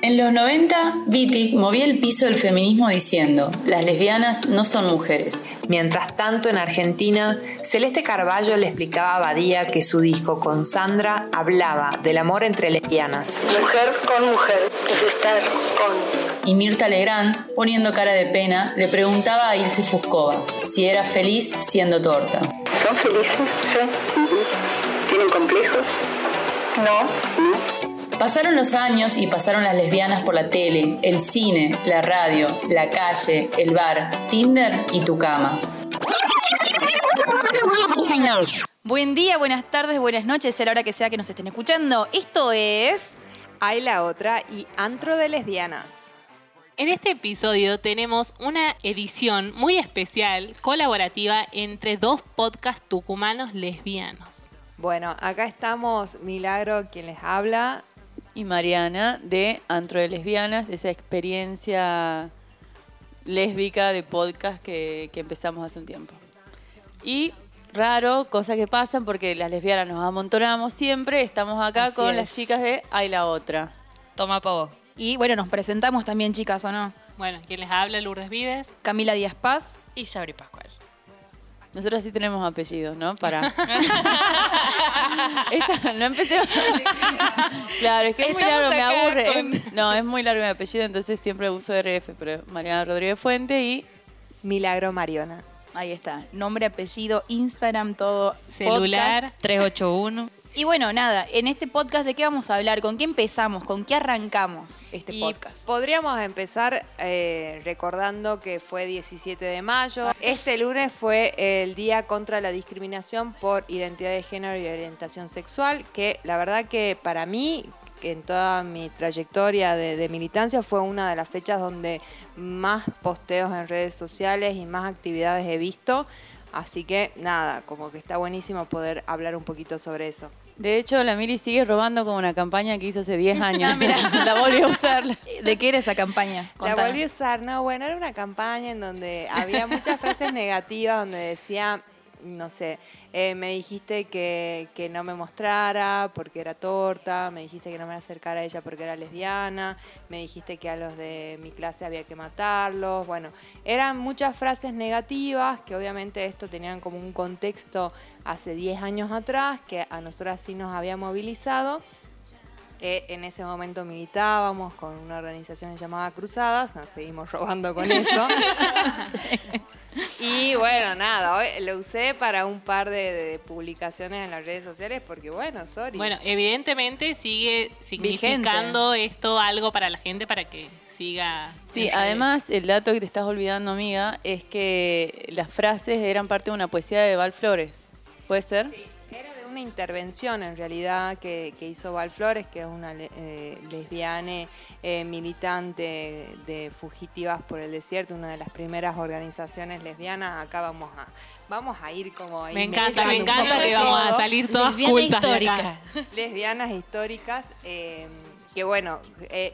En los 90, Wittig movía el piso del feminismo diciendo, las lesbianas no son mujeres. Mientras tanto, en Argentina, Celeste Carballo le explicaba a Badía que su disco con Sandra hablaba del amor entre lesbianas. Mujer con mujer, es estar con. Y Mirta Legrand, poniendo cara de pena, le preguntaba a Ilse Fuscova si era feliz siendo torta. ¿Son felices? Sí. ¿Tienen complejos? No. No. Pasaron los años y pasaron las lesbianas por la tele, el cine, la radio, la calle, el bar, Tinder y tu cama. Buen día, buenas tardes, buenas noches, a la hora que sea que nos estén escuchando. Esto es... Hay la otra y Antro de Lesbianas. En este episodio tenemos una edición muy especial, colaborativa, entre dos podcasts tucumanos lesbianos. Bueno, acá estamos Milagro, quien les habla, y Mariana de Antro de Lesbianas, de esa experiencia lésbica de podcast que, empezamos hace un tiempo. Y raro, cosas que pasan porque las lesbianas nos amontonamos siempre, estamos acá con las chicas de Hay la Otra. Toma poco. Y bueno, nos presentamos también chicas, ¿o no? Bueno, ¿quién les habla? Lourdes Vides. Camila Díaz Paz. Y Sabri Pascual. Nosotros sí tenemos apellidos, ¿no? Para. no empecé. claro, es que es muy largo, me aburre. No, es muy largo mi apellido, entonces siempre uso RF, pero Mariana Rodríguez Fuente y. Milagro Mariona. Ahí está. Nombre, apellido, Instagram, todo. Celular, 381. Y bueno, nada, en este podcast de qué vamos a hablar, con qué empezamos, con qué arrancamos este podcast. Podríamos empezar eh, recordando que fue 17 de mayo. Este lunes fue el Día contra la Discriminación por Identidad de Género y Orientación Sexual, que la verdad que para mí, en toda mi trayectoria de, militancia fue una de las fechas donde más posteos en redes sociales y más actividades he visto. Así que nada, como que está buenísimo poder hablar un poquito sobre eso. De hecho, la Miri sigue robando como una campaña que hizo hace 10 años. Mira, la volvió a usar. ¿De qué era esa campaña? La volví a usar. No, bueno, era una campaña en donde había muchas frases negativas, donde decía no sé, eh, me dijiste que, que, no me mostrara porque era torta, me dijiste que no me acercara a ella porque era lesbiana, me dijiste que a los de mi clase había que matarlos. Bueno, eran muchas frases negativas que obviamente esto tenían como un contexto hace 10 años atrás que a nosotras sí nos había movilizado. Eh, en ese momento militábamos con una organización llamada Cruzadas, nos seguimos robando con eso. Y bueno, nada, lo usé para un par de, publicaciones en las redes sociales porque bueno, sorry. Bueno, evidentemente sigue significando esto algo para la gente para que siga. Sí, además el dato que te estás olvidando, amiga, es que las frases eran parte de una poesía de Val Flores. ¿Puede ser? Sí una intervención en realidad que, hizo Val Flores, que es una eh, lesbiana eh, militante de Fugitivas por el Desierto, una de las primeras organizaciones lesbianas. Acá vamos a, vamos a ir como... Me encanta, me encanta que vamos a salir todas cultas históricas. Lesbianas históricas. Eh, que bueno,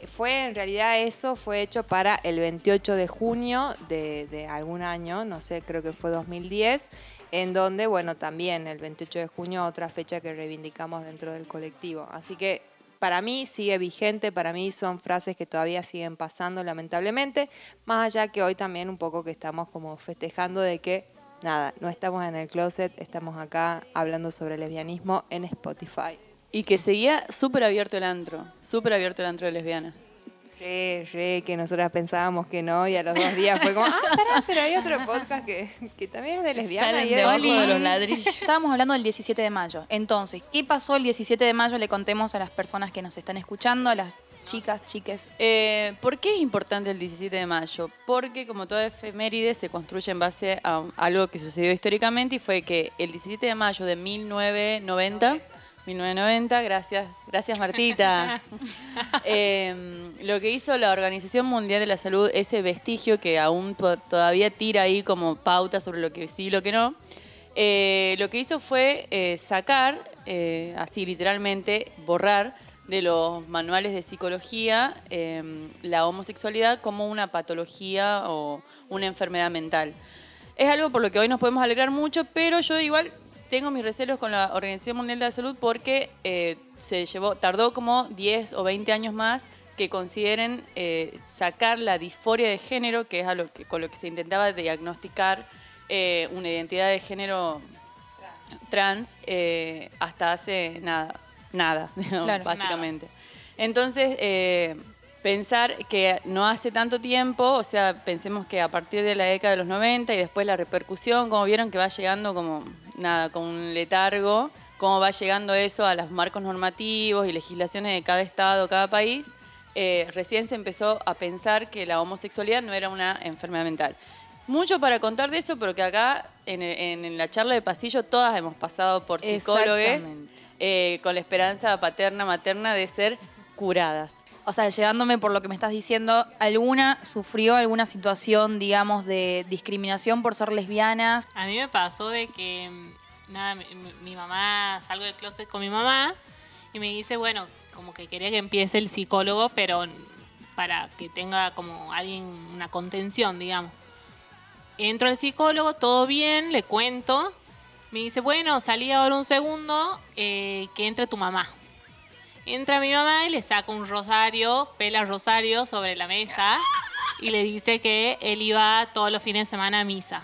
fue en realidad eso fue hecho para el 28 de junio de, de, algún año, no sé, creo que fue 2010, en donde, bueno, también el 28 de junio, otra fecha que reivindicamos dentro del colectivo. Así que para mí sigue vigente, para mí son frases que todavía siguen pasando lamentablemente, más allá que hoy también un poco que estamos como festejando de que, nada, no estamos en el closet, estamos acá hablando sobre lesbianismo en Spotify. Y que seguía súper abierto el antro, súper abierto el antro de lesbiana. Re, re, que nosotras pensábamos que no, y a los dos días fue como, ah, pará, pero hay otro podcast que, que también es de lesbiana. y debajo de los ladrillos. Estábamos hablando del 17 de mayo. Entonces, ¿qué pasó el 17 de mayo? Le contemos a las personas que nos están escuchando, a las chicas, chiques. Eh, ¿Por qué es importante el 17 de mayo? Porque como toda efeméride se construye en base a algo que sucedió históricamente y fue que el 17 de mayo de 1990 1990, gracias, gracias Martita. Em, lo que hizo la Organización Mundial de la Salud, ese vestigio que aún todavía tira ahí como pauta sobre lo que sí y lo que no, eh, lo que hizo fue eh, sacar, eh, así literalmente, borrar de los manuales de psicología em, la homosexualidad como una patología o una enfermedad mental. Es algo por lo que hoy nos podemos alegrar mucho, pero yo igual tengo mis recelos con la Organización Mundial de la Salud porque eh, se llevó, tardó como 10 o 20 años más que consideren eh, sacar la disforia de género, que es a lo que, con lo que se intentaba diagnosticar eh, una identidad de género trans eh, hasta hace nada, nada, digamos, Claro. básicamente. Entonces, eh, pensar que no hace tanto tiempo, o sea, pensemos que a partir de la década de los 90 y después la repercusión, como vieron que va llegando como nada, con un letargo, cómo va llegando eso a los marcos normativos y legislaciones de cada estado, cada país, eh, recién se empezó a pensar que la homosexualidad no era una enfermedad mental. Mucho para contar de eso, porque acá en, en- en la charla de pasillo todas hemos pasado por psicólogos eh, con la esperanza paterna, materna de ser curadas. O sea, llevándome por lo que me estás diciendo, ¿alguna sufrió alguna situación, digamos, de discriminación por ser lesbianas? A mí me pasó de que, mm, nada, mi, mamá, salgo del closet con mi mamá y me dice, bueno, como que quería que empiece el psicólogo, pero para que tenga como alguien, una contención, digamos. Entro al psicólogo, todo bien, le cuento. Me dice, bueno, salí ahora un segundo, eh, que entre tu mamá. Entra mi mamá y le saca un rosario, pela rosario sobre la mesa y le dice que él iba todos los fines de semana a misa.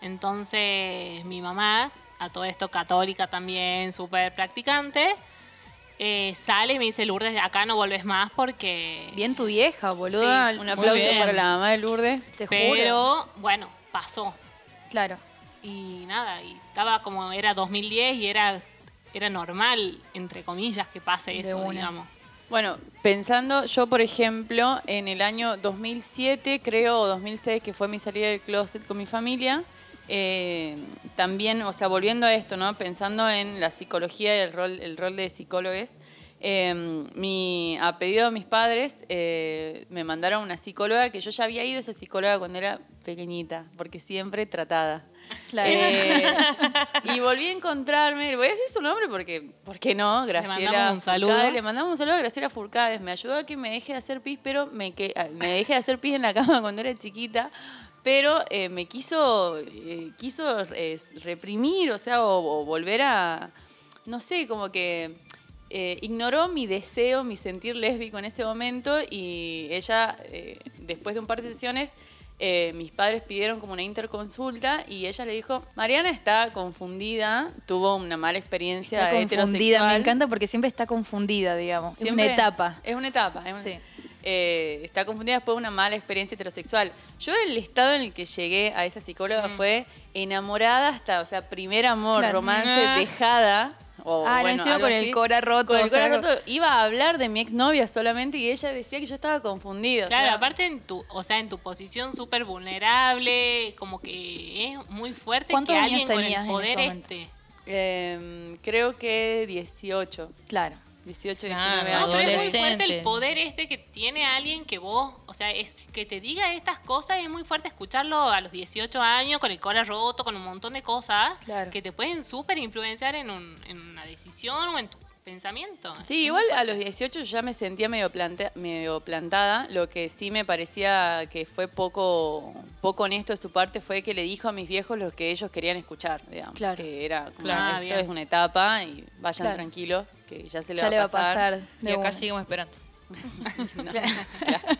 Entonces mi mamá, a todo esto católica también, súper practicante, eh, sale y me dice, Lourdes, de acá no volves más porque... Bien tu vieja, boluda. Un Muy aplauso para la mamá de Lourdes. Te juro. Pero bueno, pasó. Claro. Y nada, y estaba como era 2010 y era, era normal, entre comillas, que pase eso, digamos. Bueno, pensando, yo por ejemplo, en el año 2007, creo, o 2006, que fue mi salida del closet con mi familia, eh, también, o sea, volviendo a esto, ¿no? Pensando en la psicología y el rol, el rol de psicólogos, eh, mi, a pedido de mis padres, eh, me mandaron una psicóloga, que yo ya había ido a esa psicóloga cuando era pequeñita, porque siempre tratada. Claro. Eh, y volví a encontrarme, voy a decir su nombre porque, ¿por qué no? Graciela mandamos un saludo. Le mandamos un saludo a Graciela Furcades. Me ayudó a que me deje de hacer pis, pero me, que, ah, me dejé de hacer pis en la cama cuando era chiquita. Pero eh, me quiso, eh, quiso reprimir, o sea, o, o volver a, no sé, como que ignoró mi deseo, mi sentir lésbico en ese momento y ella, después de un par de sesiones, eh, mis padres pidieron como una interconsulta y ella le dijo, Mariana está confundida, tuvo una mala experiencia Está confundida. heterosexual. Me encanta porque siempre está confundida, digamos. Es una etapa. Es una etapa. es una- Sí. eh, está confundida después de una mala experiencia heterosexual. Yo el estado en el que llegué a esa psicóloga fue enamorada hasta, o sea, primer amor, Claro. romance, Ah. dejada. O, Ah, bueno, encima con el cora roto. Con el cora roto. Iba a hablar de mi exnovia solamente y ella decía que yo estaba confundida. o Claro, sea, aparte en tu, o sea, en tu posición súper vulnerable, como que es muy fuerte ¿Cuántos que años alguien con tenías el poder este. eh, creo que 18. Claro. 18, Claro, 19 No, años. pero es muy fuerte el poder este que tiene alguien que vos, o sea, es que te diga estas cosas, es muy fuerte escucharlo a los 18 años, con el cora roto, con un montón de cosas Claro. que te pueden súper influenciar en, un- en una decisión o en tu pensamiento. Sí, igual a los 18 ya me sentía medio, plantada. Lo que sí me parecía que fue poco, poco honesto de su parte fue que le dijo a mis viejos lo que ellos querían escuchar, digamos. Claro. Que era como, Claro. esto bien. es una etapa y vayan Claro. tranquilos, que ya se le, ya va, le va a pasar. Y de acá una. seguimos esperando.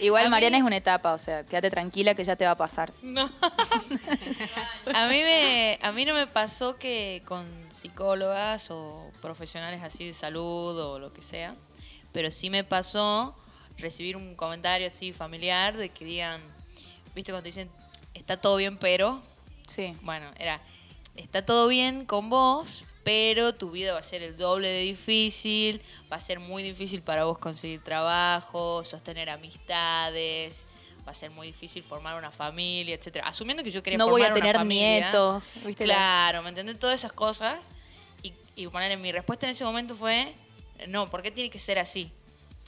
Igual A mí- Mariana es una etapa, o sea, quédate tranquila que ya te va a pasar. No. A mí, me, a mí no me pasó que con psicólogas o profesionales así de salud o lo que sea, pero sí me pasó recibir un comentario así familiar de que digan, viste cuando te dicen, está todo bien, pero, Sí. bueno, era, está todo bien con vos, pero tu vida va a ser el doble de difícil, va a ser muy difícil para vos conseguir trabajo, sostener amistades, va a ser muy difícil formar una familia, etcétera. Asumiendo que yo quería No voy a formar una tener familia. nietos. ¿viste? La- Claro, ¿me entendés? Todas esas cosas. Y, y ponerle, mi respuesta en ese momento fue, no, ¿por qué tiene que ser así?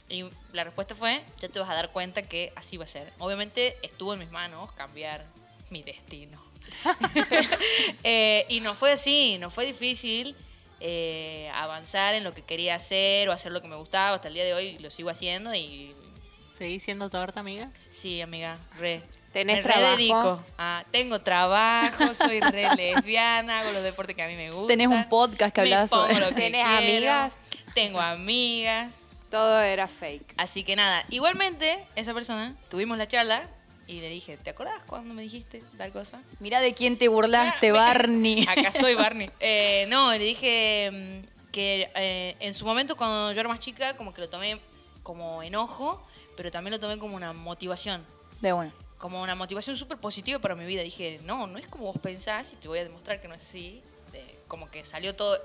Y la respuesta fue, ya te vas a dar cuenta que así va a ser. Obviamente estuvo en mis manos cambiar mi destino. Eh, y no fue así, no fue difícil eh, avanzar en lo que quería hacer o hacer lo que me gustaba. Hasta el día de hoy lo sigo haciendo y ¿Seguís siendo torta, amiga? sí, amiga, re. ¿Tenés me trabajo? Ah, tengo trabajo, soy re lesbiana, hago los deportes que a mí me gustan. Tenés un podcast que Me hablaba pongo sobre- lo que ¿Tenés quiero. amigas? Tengo amigas. todo era fake. Así que nada, igualmente, esa persona, tuvimos la charla y le dije, ¿te acordás cuando me dijiste tal cosa? Mirá de quién te burlaste, Barney. Acá estoy, Barney. Eh, no, le dije mm, que eh, en su momento cuando yo era más chica, como que lo tomé como enojo, pero también lo tomé como una motivación. De una. Como una motivación súper positiva para mi vida. Dije, no, no es como vos pensás y te voy a demostrar que no es así. De- como que salió todo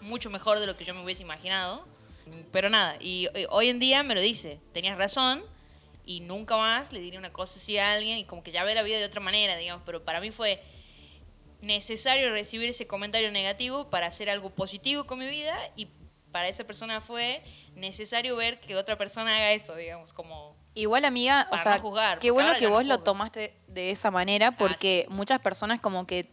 mucho mejor de lo que yo me hubiese imaginado. Pero nada, y eh, hoy en día me lo dice, tenías razón y nunca más le diré una cosa así a alguien y como que ya ve la vida de otra manera, digamos, pero para mí fue necesario recibir ese comentario negativo para hacer algo positivo con mi vida y para esa persona fue necesario ver que otra persona haga eso, digamos, como Igual, amiga, o sea, no juzgar, qué bueno que no vos lo tomaste de esa manera porque muchas personas como que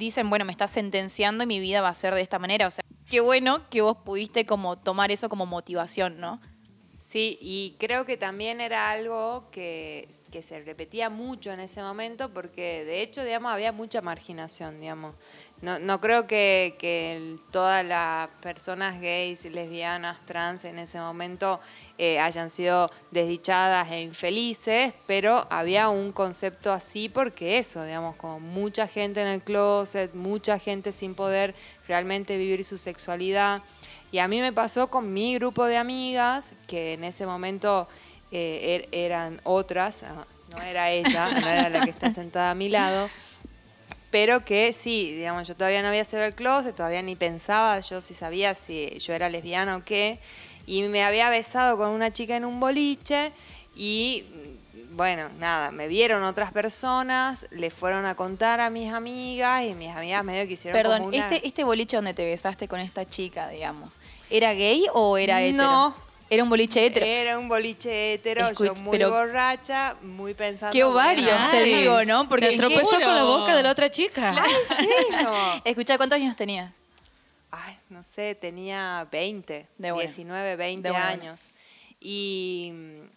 dicen, bueno, me estás sentenciando y mi vida va a ser de esta manera. O sea, qué bueno que vos pudiste como tomar eso como motivación, ¿no? Sí, y creo que también era algo que, que se repetía mucho en ese momento porque de hecho, digamos, había mucha marginación, digamos. No, no creo que, que todas las personas gays, lesbianas, trans en ese momento eh, hayan sido desdichadas e infelices, pero había un concepto así porque eso, digamos, como mucha gente en el closet, mucha gente sin poder realmente vivir su sexualidad. Y a mí me pasó con mi grupo de amigas, que en ese momento eh, er- eran otras, ah, no era ella, no era la que está sentada a mi lado, pero que sí, digamos, yo todavía no había salido el closet, todavía ni pensaba yo si sabía si yo era lesbiana o qué, y me había besado con una chica en un boliche y bueno, nada, me vieron otras personas, le fueron a contar a mis amigas y mis amigas medio que hicieron Perdón, como una... este, este boliche donde te besaste con esta chica, digamos, ¿era gay o era hetero? No. Era un boliche hetero. Era un boliche hetero, yo muy pero- borracha, muy pensando... Qué ovarios, bueno, te digo, ¿no? Porque te ¿en qué- tropezó con la boca de la otra chica. Ay, sí, como- Escuchá, ¿cuántos años tenías? Ay, no sé, tenía 20, De buena. 19, 20 De buena. años. Y,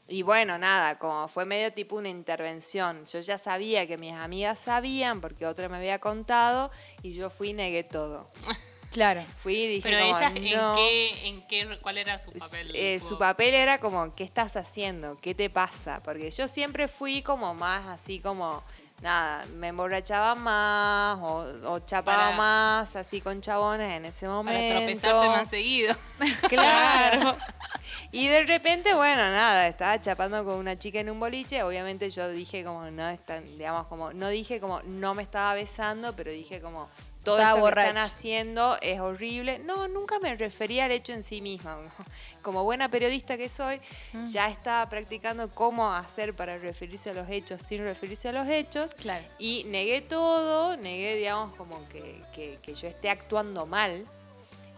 y bueno, nada, como fue medio tipo una intervención. Yo ya sabía que mis amigas sabían porque otra me había contado y yo fui y negué todo. Claro. Fui y dije Pero como, ella, ¿en no. qué, en qué, cuál era su papel? Eh, su papel era como, ¿qué estás haciendo? ¿Qué te pasa? Porque yo siempre fui como más así como, nada, me emborrachaba más o, o chapaba Para- más así con chabones en ese Para momento. tropezarte más seguido. Claro. Y de repente, bueno, nada, estaba chapando con una chica en un boliche. Obviamente yo dije como, no, están, digamos, como, no dije como, no me estaba besando, pero dije como, todo Estaba esto que están haciendo es horrible. No, nunca me refería al hecho en sí misma. Como buena periodista que soy, Mm. ya estaba practicando cómo hacer para referirse a los hechos sin referirse a los hechos. Claro. Y negué todo, negué, digamos, como que, que- que yo esté actuando mal.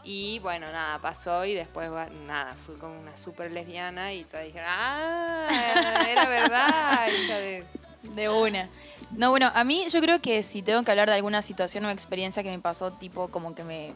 Y bueno, nada, pasó y después, nada, fui con una súper lesbiana y todas dijeron, ah, era verdad, hija de... De una. No, bueno, a mí yo creo que si tengo que hablar de alguna situación o experiencia que me pasó, tipo como que me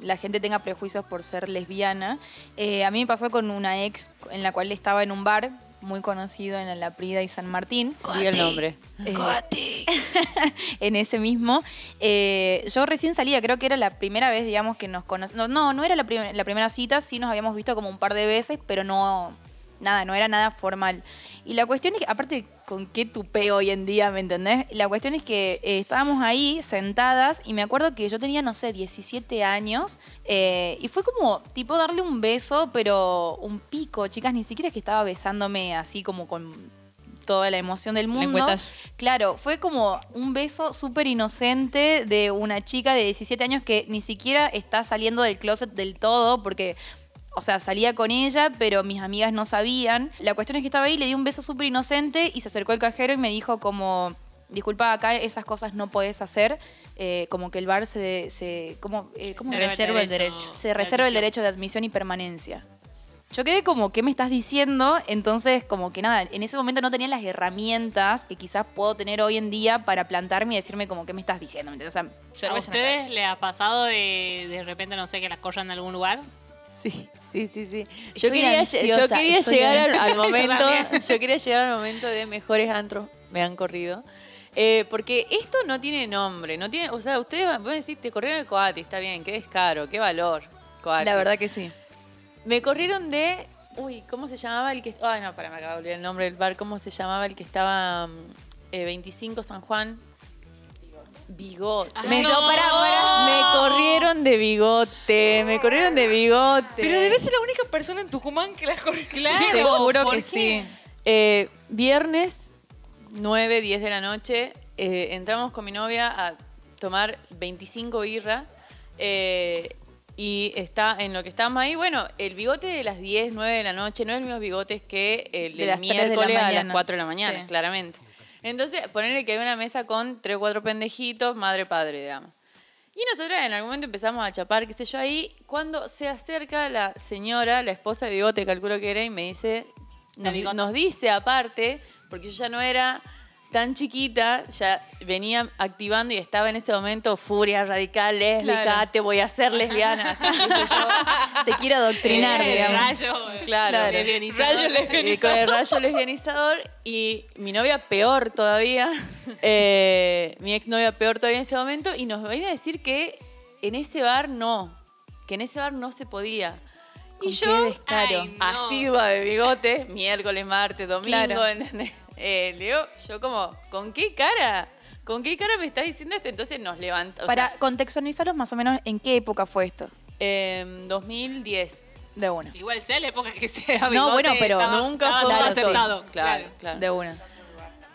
la gente tenga prejuicios por ser lesbiana, eh, a mí me pasó con una ex en la cual estaba en un bar muy conocido en la Prida y San Martín. Diga el nombre. Eh, en ese mismo. Eh, yo recién salía, creo que era la primera vez, digamos, que nos conocimos. No, no, no era la, prim- la primera cita, sí nos habíamos visto como un par de veces, pero no, nada, no era nada formal. Y la cuestión es que, aparte, ¿con qué tupé hoy en día, me entendés? La cuestión es que eh, estábamos ahí sentadas y me acuerdo que yo tenía, no sé, 17 años eh, y fue como tipo darle un beso, pero un pico, chicas, ni siquiera es que estaba besándome así como con toda la emoción del mundo. Claro, fue como un beso súper inocente de una chica de 17 años que ni siquiera está saliendo del closet del todo porque... O sea, salía con ella, pero mis amigas no sabían. La cuestión es que estaba ahí, le di un beso súper inocente y se acercó el cajero y me dijo como, disculpa, acá esas cosas no puedes hacer. Eh, como que el bar se... se como, eh, ¿cómo Se reserva el derecho. se reserva el derecho de admisión y permanencia. Yo quedé como, ¿qué me estás diciendo? Entonces, como que nada, en ese momento no tenía las herramientas que quizás puedo tener hoy en día para plantarme y decirme como, ¿qué me estás diciendo? O sea, ¿A ustedes le ha pasado de de repente, no sé, que las corran en algún lugar? Sí, sí, sí, sí. Yo quería, yo llegar al, momento, yo quería llegar al momento de mejores antros me han corrido. Eh, porque esto no tiene nombre, no tiene, o sea, ustedes van a decir, te corrieron el coati, está bien, qué descaro, qué valor, coati. la verdad que sí. Me corrieron de. Uy, ¿cómo se llamaba el que. Ay, no, para, me acabo de olvidar el nombre del bar. ¿Cómo se llamaba el que estaba. mm, eh, 25 San Juan? Bigote. Me, no. no, pará, pará. me corrieron de bigote. Me corrieron de bigote. Pero debes ser la única persona en Tucumán que la corrió. Claro, Te juro ¿por que qué? sí. Eh, viernes, 9, 10 de la noche, eh, entramos con mi novia a tomar 25 birra. eh, y está en lo que estábamos ahí, bueno, el bigote de las 10, 9 de la noche no es el mismo bigote que el De del las 3 de la miércoles a las mañana. 4 de la mañana, Sí. claramente. Entonces, ponerle que hay una mesa con 3 o 4 pendejitos, madre, padre, digamos. Y nosotros en algún momento empezamos a chapar, qué sé yo, ahí, cuando se acerca la señora, la esposa de Bigote, calculo que era, y me dice, nos dice aparte, porque yo ya no era tan chiquita, ya venía activando y estaba en ese momento furia radical, lésbica, Claro. te voy a hacer lesbiana, así, yo. Te quiero adoctrinar, Eh, digamos. rayo, eh, Claro. lesbianizador. Rayo lesbianizador. Y con el rayo lesbianizador y mi novia peor todavía, eh, mi exnovia peor todavía en ese momento y nos venía a decir que en ese bar no, que en ese bar no se podía. Con Y qué yo, descaro. Ay, no. asidua de bigote, miércoles, martes, domingo, Claro. ¿entendés? Eh, le digo, yo como, ¿con qué cara? ¿Con qué cara me estás diciendo esto? Entonces nos levantó. Para contextualizarlos más o menos, ¿en qué época fue esto? em, 2010. De una. Igual sea la época que sea. No, bueno, bigote, pero estaba- Nunca estaba fue todo sí. aceptado. Claro, claro. De una.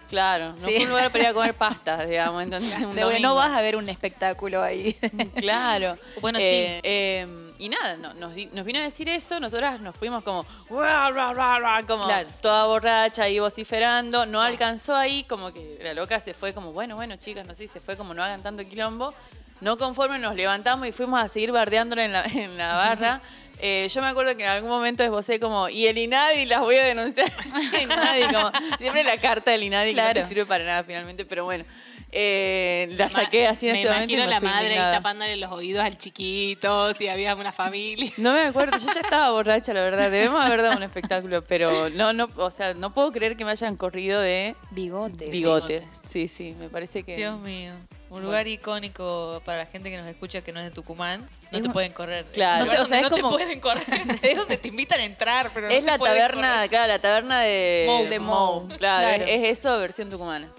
Claro, no Sí. fue un lugar para ir a comer pastas, digamos. Entonces, un De una. domingo. No vas a ver un espectáculo ahí. Claro. Bueno, Eh, eh, y nada, no- nos, di- nos vino a decir eso, nosotras nos fuimos como, "Ra, ra, ra, ra", como Claro. toda borracha y vociferando, no alcanzó ahí, como que la loca se fue como, bueno, bueno, chicas, no sé, se fue como no hagan tanto quilombo. No conforme nos levantamos y fuimos a seguir bardeándola en la, en la barra. Eh, yo me acuerdo que en algún momento esbocé como, y el INADI las voy a denunciar. INADI, como, siempre la carta del INADI que no Claro. te sirve para nada finalmente, pero bueno. Eh, la Ma- saqué así en Me este momento. y imagino la madre ahí tapándole los oídos al chiquito, si había una familia. No me acuerdo, yo ya estaba borracha, la verdad. Debemos haber dado un espectáculo, pero no, no, o sea, no puedo creer que me hayan corrido de Bigote. bigotes. Sí, sí, me parece que. Dios mío. Un lugar icónico para la gente que nos escucha que no es de Tucumán. No Es te pueden correr. Claro. O sea, es no como- te pueden correr. Es donde te invitan a entrar, pero no Es te la taberna, correr. claro, la taberna de Mou. De Mou. Claro, Claro. Es, es eso versión tucumana.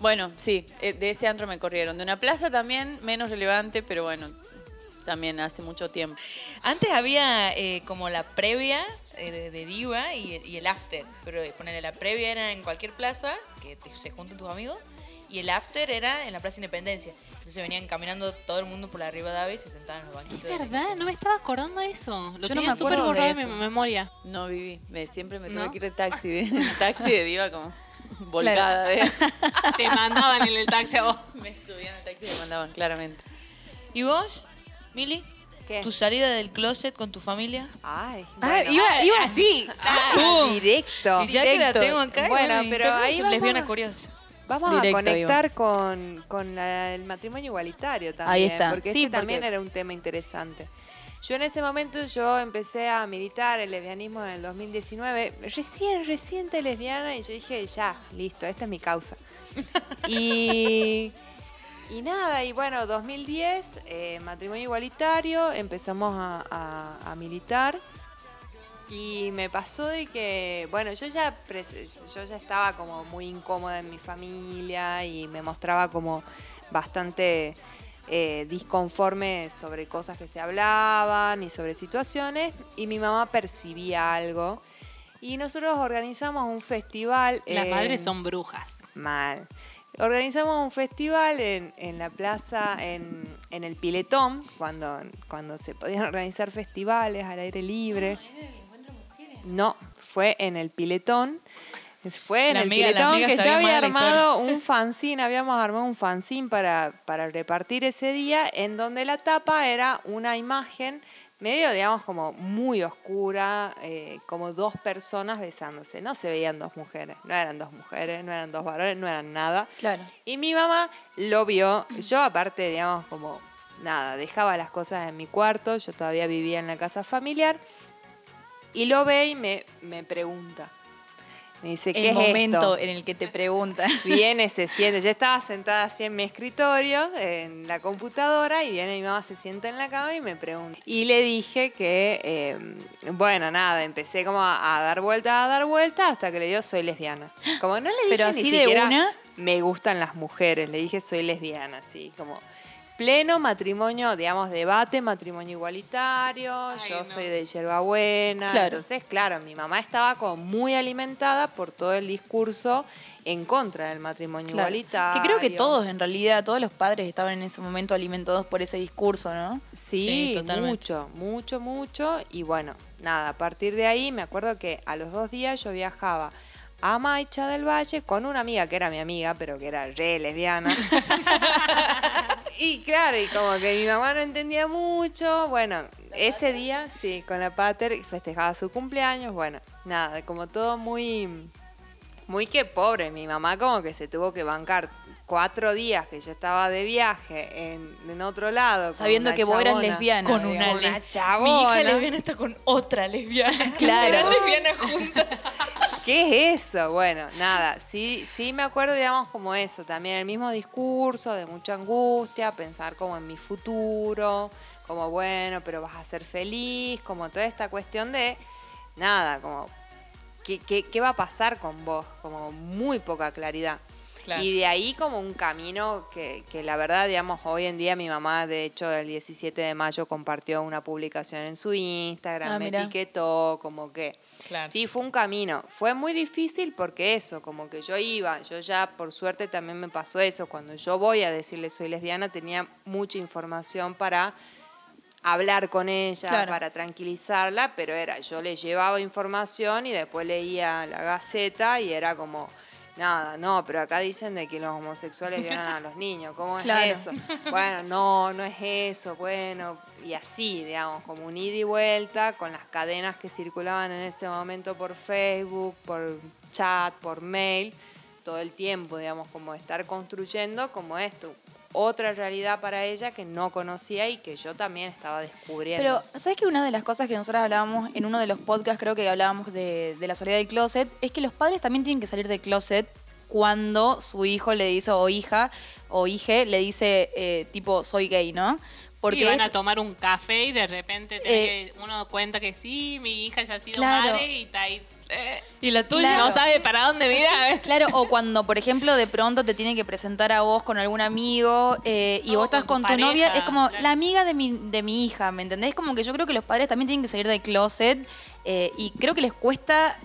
Bueno, sí, eh, de ese antro me corrieron. De una plaza también menos relevante, pero bueno, también hace mucho tiempo. Antes había eh, como la previa eh, de, de Diva y, y el after. Pero eh, ponele, la previa era en cualquier plaza, que te- se junten tus amigos. Y el after era en la Plaza Independencia. Entonces venían caminando todo el mundo por la Rivadavia y se sentaban en los banquitos. Es de la verdad, no me estaba acordando de eso. Lo Yo no tenía me súper de mi memoria. No viví, me, siempre me tuve ¿No? que ir de taxi, de, taxi de diva como volcada. de- Te mandaban en el taxi a vos. me subían al taxi y me mandaban, claramente. ¿Y vos, Mili? ¿Qué? ¿Tu salida del closet con tu familia? Ay, Ah, bueno. iba, iba así. Directo. Y ya que la directo. tengo acá, Bueno, pero ahí vamos lesbiana a- curiosa. Vamos Directo, a conectar con, con la- el matrimonio igualitario también. Ahí está. Porque Sí, este también era un tema interesante. Yo en ese momento yo empecé a militar el lesbianismo en el 2019, recién, reciente lesbiana, y yo dije, ya, listo, esta es mi causa. y, y nada, y bueno, 2010, eh, matrimonio igualitario, empezamos a, a- a militar. Y me pasó de que, bueno, yo ya, yo ya estaba como muy incómoda en mi familia y me mostraba como bastante eh, disconforme sobre cosas que se hablaban y sobre situaciones y mi mamá percibía algo. Y nosotros organizamos un festival. Las en- madres son brujas. Mal. Organizamos un festival en, en la plaza, en, en el Piletón, cuando, cuando se podían organizar festivales al aire libre. No, fue en el Piletón. Fue en La el amiga- Piletón que ya había armado un fanzine, habíamos armado un fanzine para, para repartir ese día, en donde la tapa era una imagen medio, digamos, como muy oscura, eh, como dos personas besándose. No se veían dos mujeres, no eran dos mujeres, no eran dos varones, no eran nada. Claro. Y mi mamá lo vio. Yo aparte, digamos, como nada, dejaba las cosas en mi cuarto, yo todavía vivía en la casa familiar. Y lo ve y me, me pregunta. Me dice, ¿qué El es momento esto? en el que te preguntan. Viene, se siente. Yo estaba sentada así en mi escritorio, en la computadora, y viene mi mamá, se sienta en la cama y me pregunta. Y le dije que, eh, bueno, nada, empecé como a, a dar vuelta, a dar vuelta, hasta que le dio soy lesbiana. Como no le dije Pero ni de siquiera una. me gustan las mujeres, le dije soy lesbiana, así como pleno matrimonio, digamos, debate, matrimonio igualitario, Ay, yo no. soy de hierbabuena. Claro. Entonces, claro, mi mamá estaba como muy alimentada por todo el discurso en contra del matrimonio Claro. igualitario. Que creo que todos, en realidad, todos los padres estaban en ese momento alimentados por ese discurso, ¿no? Sí, Sí, totalmente. mucho, mucho, mucho. Y bueno, nada, a partir de ahí me acuerdo que a los dos días yo viajaba a Maicha del Valle con una amiga que era mi amiga, pero que era re lesbiana. y claro, y como que mi mamá no entendía mucho. Bueno, ese día, sí, con la Pater festejaba su cumpleaños. Bueno, nada, como todo muy, muy que pobre. Mi mamá como que se tuvo que bancar cuatro días que yo estaba de viaje en, en otro lado. Sabiendo que vos eras chabona. lesbiana. Con una, Una chabona. Mi hija lesbiana está con otra lesbiana. Claro. Eran lesbianas juntas. ¿Qué es eso? Bueno, nada, sí, sí me acuerdo, digamos, como eso, también el mismo discurso de mucha angustia, pensar como en mi futuro, como bueno, pero vas a ser feliz, como toda esta cuestión de, nada, como, ¿qué, qué, qué va a pasar con vos? Como muy poca claridad. Claro. Y de ahí como un camino que, que la verdad, digamos, hoy en día mi mamá, de hecho, el 17 de mayo compartió una publicación en su Instagram, Ah, me mirá. etiquetó, como que... Claro. Sí, fue un camino. Fue muy difícil porque eso, como que yo iba, yo ya por suerte también me pasó eso. Cuando yo voy a decirle soy lesbiana, tenía mucha información para hablar con ella, Claro. para tranquilizarla, pero era, yo le llevaba información y después leía la gaceta y era como, nada, no, pero acá dicen de que los homosexuales violan a los niños, ¿cómo es Claro. eso? Bueno, no, no es eso, bueno, y así, digamos, como un ida y vuelta con las cadenas que circulaban en ese momento por Facebook, por chat, por mail, todo el tiempo, digamos, como estar construyendo como esto, otra realidad para ella que no conocía y que yo también estaba descubriendo. Pero, ¿sabes que una de las cosas que nosotros hablábamos en uno de los podcasts, creo que hablábamos de, de la salida del closet, es que los padres también tienen que salir del closet cuando su hijo le dice, o hija, o hije, le dice, eh, tipo, soy gay, ¿no? Porque van a tomar un café y de repente Eh, uno cuenta que sí, mi hija ya ha sido Claro. madre y está ahí. Eh, Y la tuya. Claro. No sabe para dónde mirar. Claro, o cuando, por ejemplo, de pronto te tienen que presentar a vos con algún amigo eh, y No, vos estás con con tu novia, es como claro. la amiga de mi, de mi hija, ¿me entendés? Como que yo creo que los padres también tienen que salir del closet eh, y creo que les cuesta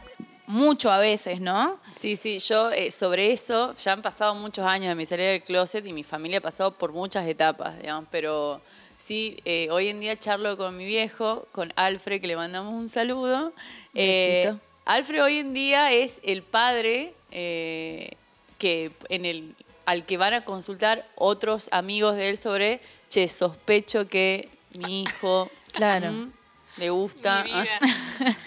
mucho a veces, ¿no? Sí, sí, yo eh, sobre eso, ya han pasado muchos años de mi salida del closet y mi familia ha pasado por muchas etapas, digamos, pero sí, eh, hoy en día charlo con mi viejo, con Alfred, que le mandamos un saludo. Eh. Alfred hoy en día es el padre eh, que en el al que van a consultar otros amigos de él sobre, che, sospecho que mi hijo Claro. mm, le gusta Mi a- vida.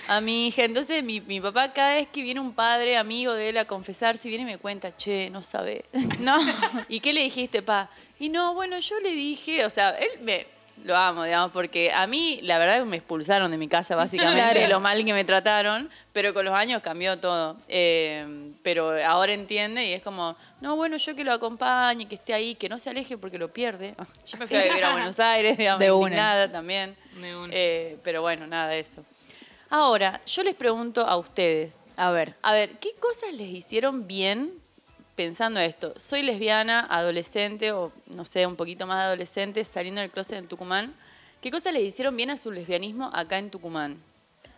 a mi hija. Entonces mi, mi papá cada vez que viene un padre amigo de él a confesar, si viene y me cuenta, che, no sabe. No. ¿Y qué le dijiste, pa? Y no, bueno, yo le dije, o sea, él me lo amo, digamos, porque a mí la verdad que me expulsaron de mi casa básicamente Claro. de lo mal que me trataron, pero con los años cambió todo. Eh, pero ahora entiende y es como, no, bueno, yo que lo acompañe, que esté ahí, que no se aleje porque lo pierde. Yo me fui a vivir a Buenos Aires, digamos, De una. indignada también. De una. Eh, pero bueno, nada, eso. Ahora, yo les pregunto a ustedes, A ver. a ver, ¿qué cosas les hicieron bien pensando esto? Soy lesbiana, adolescente o no sé, un poquito más adolescente, saliendo del closet en Tucumán. ¿Qué cosas les hicieron bien a su lesbianismo acá en Tucumán?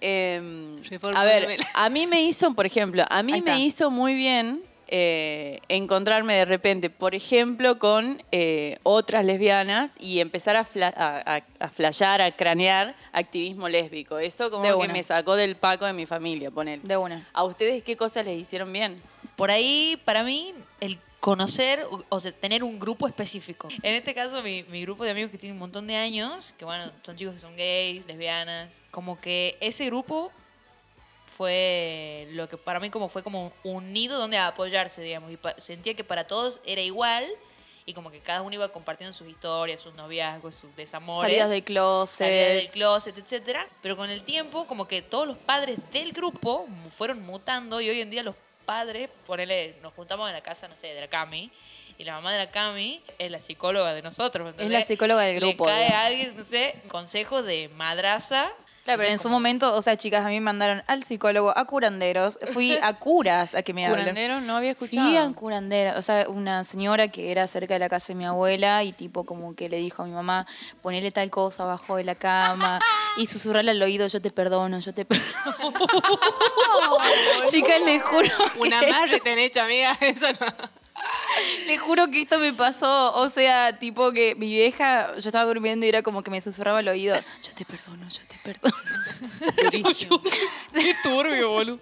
Eh, Reforma a ver, a mí me hizo, por ejemplo, a mí me hizo muy bien eh, encontrarme de repente, por ejemplo, con eh, otras lesbianas y empezar a, fla- a, a- a flashear, a cranear activismo lésbico. Eso como De que una. me sacó del paco de mi familia, poner. De una. ¿A ustedes qué cosas les hicieron bien? Por ahí, para mí, el conocer, o- sea, tener un grupo específico. En este caso, mi, mi grupo de amigos que tienen un montón de años, que bueno, son chicos que son gays, lesbianas, como que ese grupo fue lo que para mí como fue como un nido donde apoyarse, digamos, y sentía que para todos era igual y como que cada uno iba compartiendo sus historias, sus noviazgos, sus desamores. Salidas del closet. salida del closet, etcétera. Pero con el tiempo, como que todos los padres del grupo fueron mutando y hoy en día los padres, ponele, nos juntamos en la casa, no sé, de la Cami. Y la mamá de la Cami es la psicóloga de nosotros. Es la psicóloga del grupo, Le cae a alguien, no sé, consejos de madraza. Claro, pero en su momento, o sea, chicas, a mí me mandaron al psicólogo, a curanderos. Fui a curas a que me hablen. Curandero no había escuchado. Fui a curandera, o sea, una señora que era cerca de la casa de mi abuela y tipo como que le dijo a mi mamá, ponele tal cosa abajo de la cama y susurrarle al oído, yo te perdono, yo te perdono. Chicas, les juro Una que- más reten hecho, amiga. Eso no. Les juro que esto me pasó, o sea, tipo que mi vieja, yo estaba durmiendo y era como que me susurraba al oído, yo te perdono, yo te perdono. Qué turbio, boludo.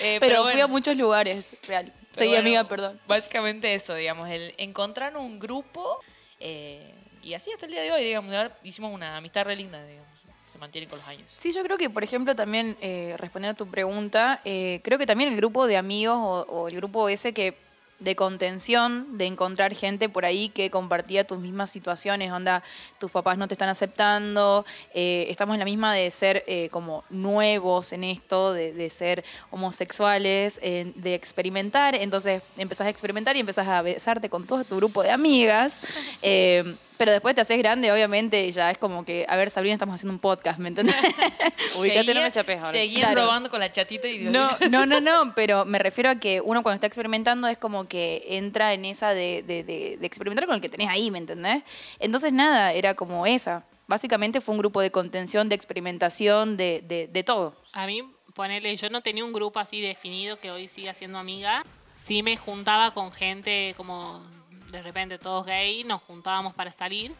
Eh, Pero, fui bueno. a muchos lugares, real. Pero Soy bueno, amiga, perdón. Básicamente eso, digamos, el encontrar un grupo eh, y así hasta el día de hoy, digamos, hicimos una amistad re linda, digamos, se mantiene con los años. Sí, yo creo que, por ejemplo, también, eh, respondiendo a tu pregunta, eh, creo que también el grupo de amigos o, o el grupo ese que de contención, de encontrar gente por ahí que compartía tus mismas situaciones, onda, tus papás no te están aceptando, eh, estamos en la misma de ser eh, como nuevos en esto, de, de ser homosexuales, eh, de experimentar, entonces empezás a experimentar y empezás a besarte con todo tu grupo de amigas, pero después te haces grande, obviamente, y ya es como que, a ver, Sabrina, estamos haciendo un podcast, ¿me entendés? Ubicate, no me chapes ahora. Seguían Claro. robando con la chatita y No, no, no, no, pero me refiero a que uno cuando está experimentando es como que entra en esa de, de- de- de experimentar con el que tenés ahí, ¿me entendés? Entonces nada, era como esa. Básicamente fue un grupo de contención, de experimentación, de, de, de todo. A mí, ponerle, yo no tenía un grupo así definido que hoy siga siendo amiga. Sí me juntaba con gente como de repente todos gay, nos juntábamos para salir.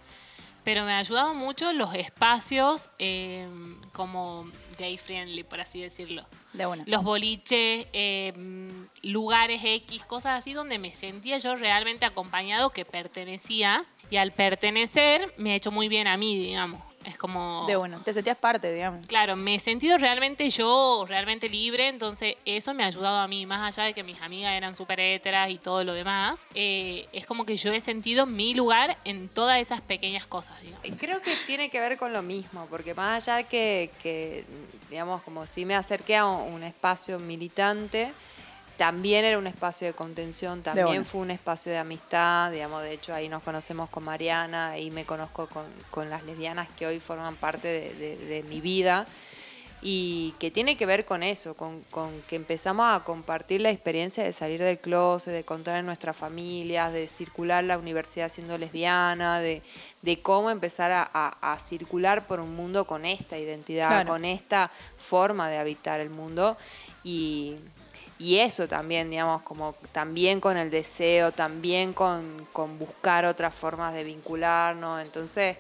Pero me ha ayudado mucho los espacios eh, como gay friendly, por así decirlo. De una. Los boliches, eh, mm, lugares X, cosas así donde me sentía yo realmente acompañado, que pertenecía. Y al pertenecer me ha hecho muy bien a mí, digamos. Es como... De una. Te sentías parte, digamos. Claro, me he sentido realmente yo, realmente libre, entonces eso me ha ayudado a mí, más allá de que mis amigas eran súper héteras y todo lo demás, eh, es como que yo he sentido mi lugar en todas esas pequeñas cosas, digamos. Creo que tiene que ver con lo mismo, porque más allá que, que, digamos, como si me acerqué a un, un espacio militante, también era un espacio de contención, también fue un espacio de amistad, digamos, de hecho ahí nos conocemos con Mariana, ahí me conozco con, con las lesbianas que hoy forman parte de, de- de mi vida y que tiene que ver con eso, con, con que empezamos a compartir la experiencia de salir del closet, de contar en nuestras familias, de circular la universidad siendo lesbiana, de, de cómo empezar a, a- a circular por un mundo con esta identidad, Claro. con esta forma de habitar el mundo y, y eso también, digamos, como también con el deseo, también con, con buscar otras formas de vincularnos, entonces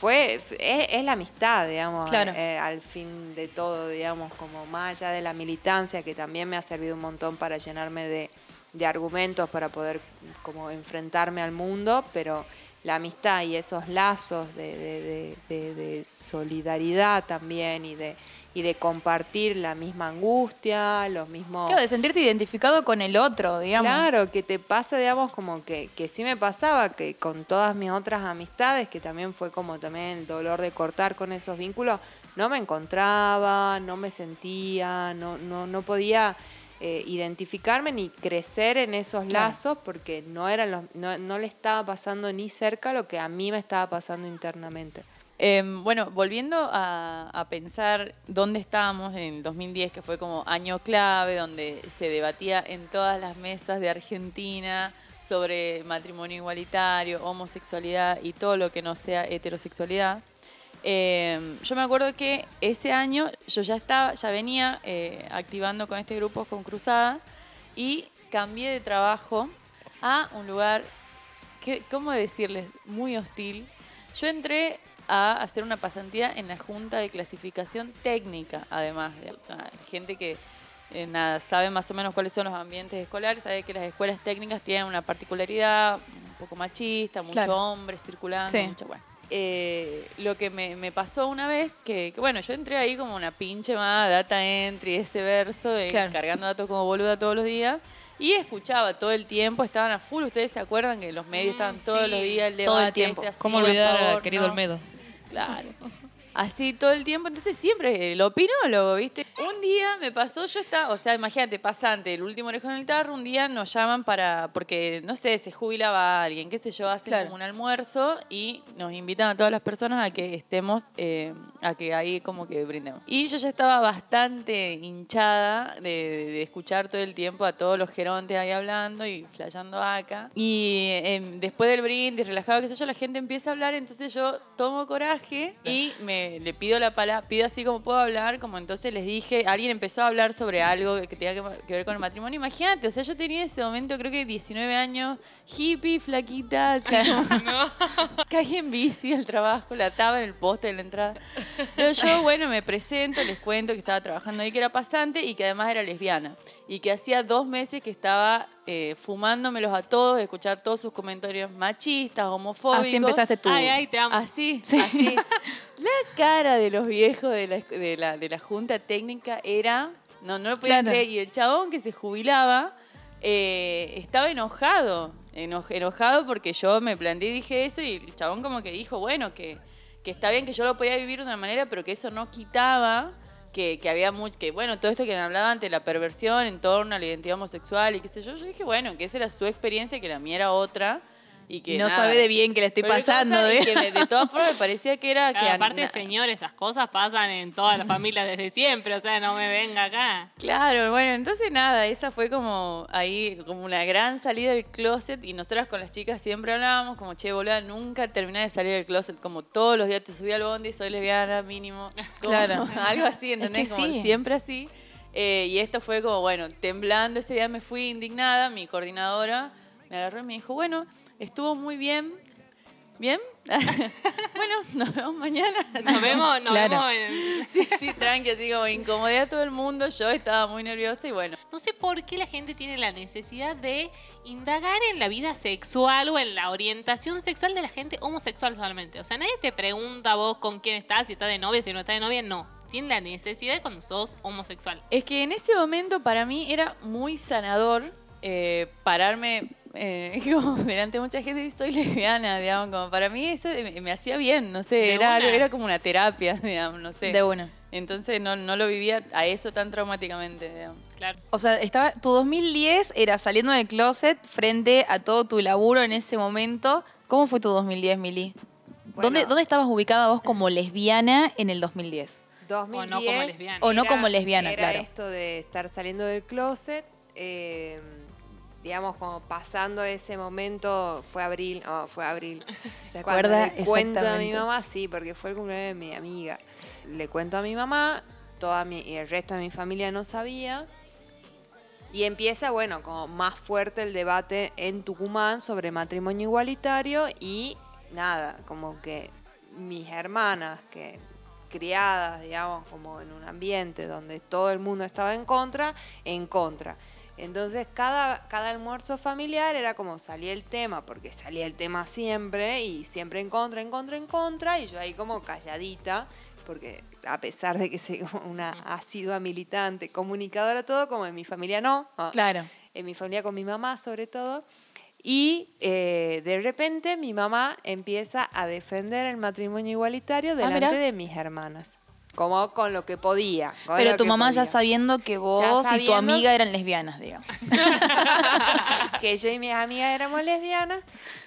fue es, es la amistad, digamos, Claro. eh, al fin de todo, digamos, como más allá de la militancia, que también me ha servido un montón para llenarme de, de argumentos para poder como enfrentarme al mundo, pero la amistad y esos lazos de, de- de- de- de solidaridad también y de, y de compartir la misma angustia, los mismos... Claro, de sentirte identificado con el otro, digamos. Claro, que te pasa, digamos, como que, que sí me pasaba, que con todas mis otras amistades, que también fue como también el dolor de cortar con esos vínculos, no me encontraba, no me sentía, no, no, no podía eh, identificarme ni crecer en esos Claro. lazos porque no, eran los, no, no le estaba pasando ni cerca lo que a mí me estaba pasando internamente. Em, bueno, volviendo a, pensar dónde estábamos en el 2010, que fue como año clave, donde se debatía en todas las mesas de Argentina sobre matrimonio igualitario, homosexualidad y todo lo que no sea heterosexualidad. Em, yo me acuerdo que ese año yo ya estaba, ya venía eh, activando con este grupo con Cruzada y cambié de trabajo a un lugar que, ¿cómo decirles? Muy hostil. Yo entré a hacer una pasantía en la Junta de Clasificación Técnica, además de gente que eh, nada, sabe más o menos cuáles son los ambientes escolares, sabe que las escuelas técnicas tienen una particularidad un poco machista, mucho Claro. hombre circulando, Sí. mucho bueno. Eh, lo que me, me pasó una vez, que, que, bueno, yo entré ahí como una pinche más, data entry, ese verso, eh, Claro. cargando datos como boluda todos los días, Y escuchaba todo el tiempo, estaban a full. Ustedes se acuerdan que los medios estaban todos sí. los días, el debate, Todo el tiempo. este así, ¿Cómo a olvidar favor, al querido no. Olmedo? Claro. Así todo el tiempo, entonces siempre el opinólogo, ¿viste? Un día me pasó, yo estaba, o sea, imagínate, pasante, el último orejón del tarro, un día nos llaman para, porque, no sé, se jubilaba alguien, qué sé yo, hacen Claro. como un almuerzo y nos invitan a todas las personas a que estemos, eh, a que ahí como que brindemos. Y yo ya estaba bastante hinchada de, de escuchar todo el tiempo a todos los gerontes ahí hablando y flayando acá. Y em, después del brindis, relajado, qué sé yo, la gente empieza a hablar, entonces yo tomo coraje y me le pido la palabra, pido así como puedo hablar, como entonces les dije, alguien empezó a hablar sobre algo que tenía que, que ver con el matrimonio. Imagínate, o sea, yo tenía en ese momento creo que 19 años, hippie, flaquita, así como- caí en bici al trabajo, la ataba en el poste de la entrada. Pero yo, bueno, me presento, les cuento que estaba trabajando ahí, que era pasante y que además era lesbiana. Y que hacía dos meses que estaba eh, fumándomelos a todos, escuchar todos sus comentarios machistas, homofóbicos. Así empezaste tú. Ay, ay, te amo. Así, así. La cara de los viejos de la, de la, de la junta técnica era, no, no lo podía Claro. creer. Y el chabón que se jubilaba eh, estaba enojado, eno- enojado porque yo me planteé y dije eso y el chabón como que dijo, bueno, que, que está bien que yo lo podía vivir de una manera, pero que eso no quitaba que, que había mucho, que bueno, todo esto que hablaba antes, la perversión en torno a la identidad homosexual y qué sé yo, yo dije, bueno, que esa era su experiencia, que la mía era otra. Y que no nada. sabe de bien que le estoy pasando, ¿eh? que me- de todas formas me parecía que era Claro, que aparte, señor, esas cosas pasan en toda la familia desde siempre, o sea, no me venga acá. Claro, bueno, entonces nada, esa fue como ahí, como una gran salida del closet y nosotras con las chicas siempre hablábamos como, che, boluda, nunca terminé de salir del closet, como todos los días te subí al bondi, soy lesbiana, mínimo. Como Claro. Algo así, Es que ¿entendés? Como sí. siempre así. Eh, y esto fue como, bueno, temblando, ese día me fui indignada, mi coordinadora me agarró y me dijo, bueno, estuvo muy bien. ¿Bien? bueno, nos vemos mañana. Nos vemos, nos Claro. vemos en... Sí, sí, tranqui, así como incomodé a todo el mundo. Yo estaba muy nerviosa y bueno. No sé por qué la gente tiene la necesidad de indagar en la vida sexual o en la orientación sexual de la gente homosexual solamente. O sea, nadie te pregunta vos con quién estás, si estás de novia, si no estás de novia, no. Tiene la necesidad de cuando sos homosexual. Es que en ese momento para mí era muy sanador eh, pararme eh, como delante de mucha gente y soy lesbiana, digamos, como para mí eso me, me hacía bien, no sé, era, algo- era como una terapia, digamos, no sé. De una. Entonces no, no lo vivía a eso tan traumáticamente, digamos. Claro. O sea, estaba, tu 2010 era saliendo del closet frente a todo tu laburo en ese momento. ¿Cómo fue tu 2010, Mili? ¿Dónde, Bueno. ¿Dónde estabas ubicada vos como lesbiana en el 2010? 2010 O no como lesbiana. O no como lesbiana, era claro. esto de estar saliendo del closet, eh, digamos, como pasando ese momento, fue abril, oh, fue abril. ¿Se Cuando acuerda? le cuento a mi mamá, sí, porque fue el cumpleaños de mi amiga. Le cuento a mi mamá, toda mi, y el resto de mi familia no sabía. Y empieza, bueno, como más fuerte el debate en Tucumán sobre matrimonio igualitario y nada, como que mis hermanas, que criadas, digamos, como en un ambiente donde todo el mundo estaba en contra, en contra. Entonces, cada, cada almuerzo familiar era como salía el tema, porque salía el tema siempre, y siempre en contra, en contra, en contra, y yo ahí como calladita, porque a pesar de que soy como una asidua militante, comunicadora, todo, como en mi familia no. Claro. en mi familia con mi mamá sobre todo. Y eh, de repente mi mamá empieza a defender el matrimonio igualitario delante Ah, mirá. de mis hermanas. Como con lo que podía. Pero tu mamá ya sabiendo que vos y tu amiga eran lesbianas, digamos. que yo y mis amigas éramos lesbianas.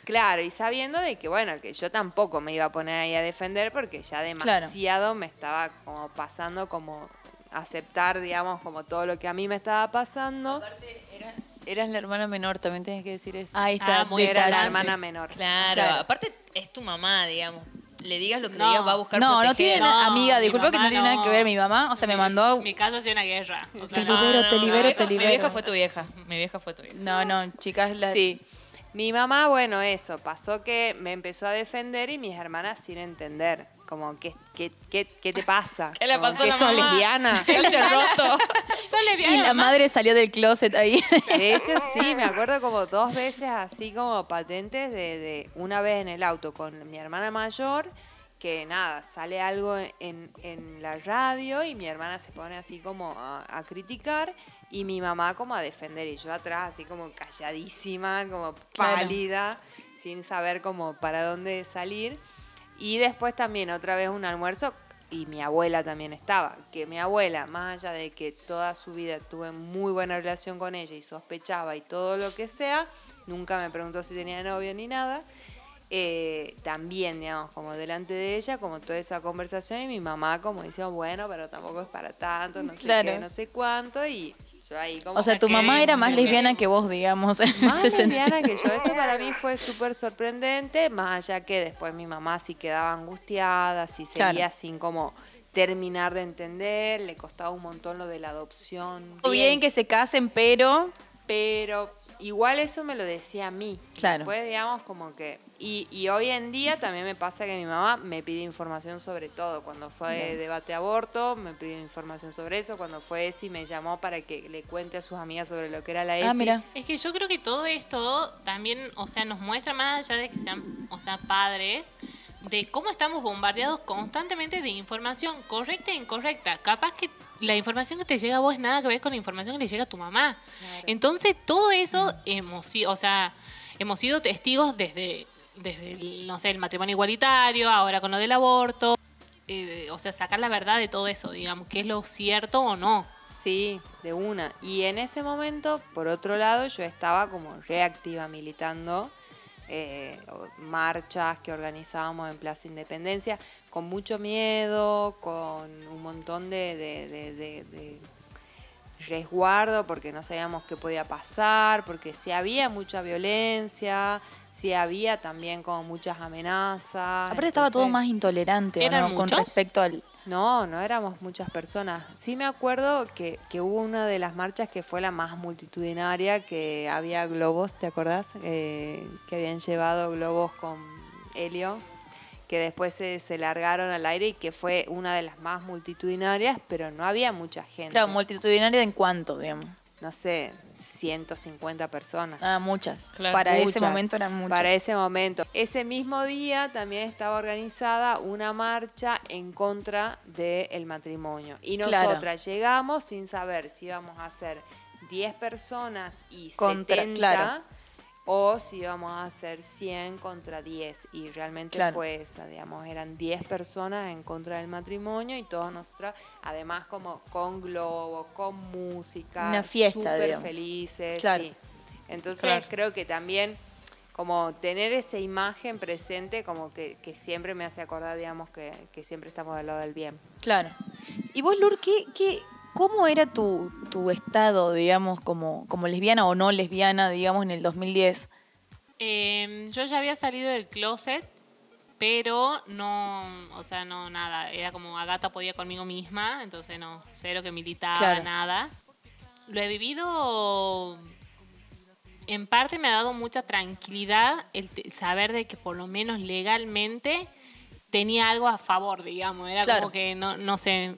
Claro, y sabiendo de que, bueno, que yo tampoco me iba a poner ahí a defender porque ya demasiado me estaba como pasando como aceptar, digamos, como todo lo que a mí me estaba pasando. Eras la hermana menor, también tienes que decir eso. Ahí está. Ah, muy Era la hermana menor. Claro, Claro. aparte es tu mamá, digamos. Le digas lo que No. le digas, va a buscar No, no proteger. tiene No, amiga, mi disculpa que no tiene nada que ver mi mamá, o sea, me mandó Mi casa hacía una guerra. O sea, Te no. libero, te libero, mi te Mi libero. vieja fue tu vieja. Mi vieja fue tu vieja. No, no, chicas, la... Sí. Mi mamá, bueno, eso, pasó que me empezó a defender y mis hermanas sin entender. Como, ¿qué, qué, qué, qué te pasa? ¿Qué le pasó a ¿que la sos mamá? lesbiana? Él se roto. Sos lesbiana, Y la mamá. madre salió del closet ahí. De hecho, sí, me acuerdo como dos veces así como patentes de, de una vez en el auto con mi hermana mayor, que nada, sale algo en, en la radio y mi hermana se pone así como a, a criticar y mi mamá como a defender y yo atrás así como calladísima, como Claro. pálida, sin saber como para dónde salir. Y después también otra vez un almuerzo y mi abuela también estaba, que mi abuela, más allá de que toda su vida tuve muy buena relación con ella y sospechaba y todo lo que sea, nunca me preguntó si tenía novio ni nada. eh, también, digamos, como delante de ella, como toda esa conversación y mi mamá como diciendo, bueno, pero tampoco es para tanto, no sé qué, no sé cuánto y yo ahí como... O sea, tu mamá era más lesbiana que vos, digamos. más lesbiana que yo. Eso para mí fue súper sorprendente, más allá que después mi mamá sí quedaba angustiada, sí seguía Claro. sin como terminar de entender, le costaba un montón lo de la adopción. Todo bien que se casen, pero Pero igual eso me lo decía a mí. Claro. Después, digamos, como que... Y, y hoy en día también me pasa que mi mamá me pide información sobre todo. Cuando fue debate aborto, me pidió información sobre eso. Cuando fue ESI, me llamó para que le cuente a sus amigas sobre lo que era la ESI. Ah, mira. Es que yo creo que todo esto también, o sea, nos muestra más allá de que sean, o sea, padres, de cómo estamos bombardeados constantemente de información correcta e incorrecta. Capaz que la información que te llega a vos es nada que ver con la información que le llega a tu mamá. Entonces, todo eso, hemos, o sea, hemos sido testigos desde, desde el, no sé, el matrimonio igualitario, ahora con lo del aborto. eh, o sea, sacar la verdad de todo eso, digamos, qué es lo cierto o no. Sí, de una. Y en ese momento, por otro lado, yo estaba como reactiva militando eh, o- marchas que organizábamos en Plaza Independencia, con mucho miedo, con un montón de, de- de- de- de resguardo, porque no sabíamos qué podía pasar, porque si había mucha violencia, si había también como muchas amenazas. aparte estaba todo más intolerante, ¿o ¿Eran ¿no? Con respecto al... no, no éramos muchas personas. Sí me acuerdo que, que hubo una de las marchas que fue la más multitudinaria, que había globos, ¿te acordás? Eh, que habían llevado globos con helio, que después se, se largaron al aire y que fue una de las más multitudinarias, pero no había mucha gente. Claro, multitudinaria en cuánto, digamos. no sé, 150 personas. Ah, muchas. Claro. Para ese momento eran muchas. Para ese momento. Ese mismo día también estaba organizada una marcha en contra del matrimonio. Y Claro. nosotras llegamos sin saber si íbamos a ser 10 personas y Contra- 70 claro. O si íbamos a ser 100 contra 10. Y realmente Claro. fue esa, digamos, eran 10 personas en contra del matrimonio y todas nosotras, además como con globos, con música, Una fiesta, súper felices. Claro. sí. Entonces Claro. creo que también como tener esa imagen presente como que, que siempre me hace acordar, digamos, que, que siempre estamos del lado del bien. Claro. ¿Y vos, Lur, qué, qué, cómo era tu, tu estado, digamos, como, como lesbiana o no lesbiana, digamos, en el 2010? Eh, yo ya había salido del closet, pero no, o sea, no nada. Era como Agata podía conmigo misma, entonces no, cero que militaba, Claro. nada. Lo he vivido, en parte me ha dado mucha tranquilidad el, saber de que por lo menos legalmente tenía algo a favor, digamos. Era Claro. como que no, no sé,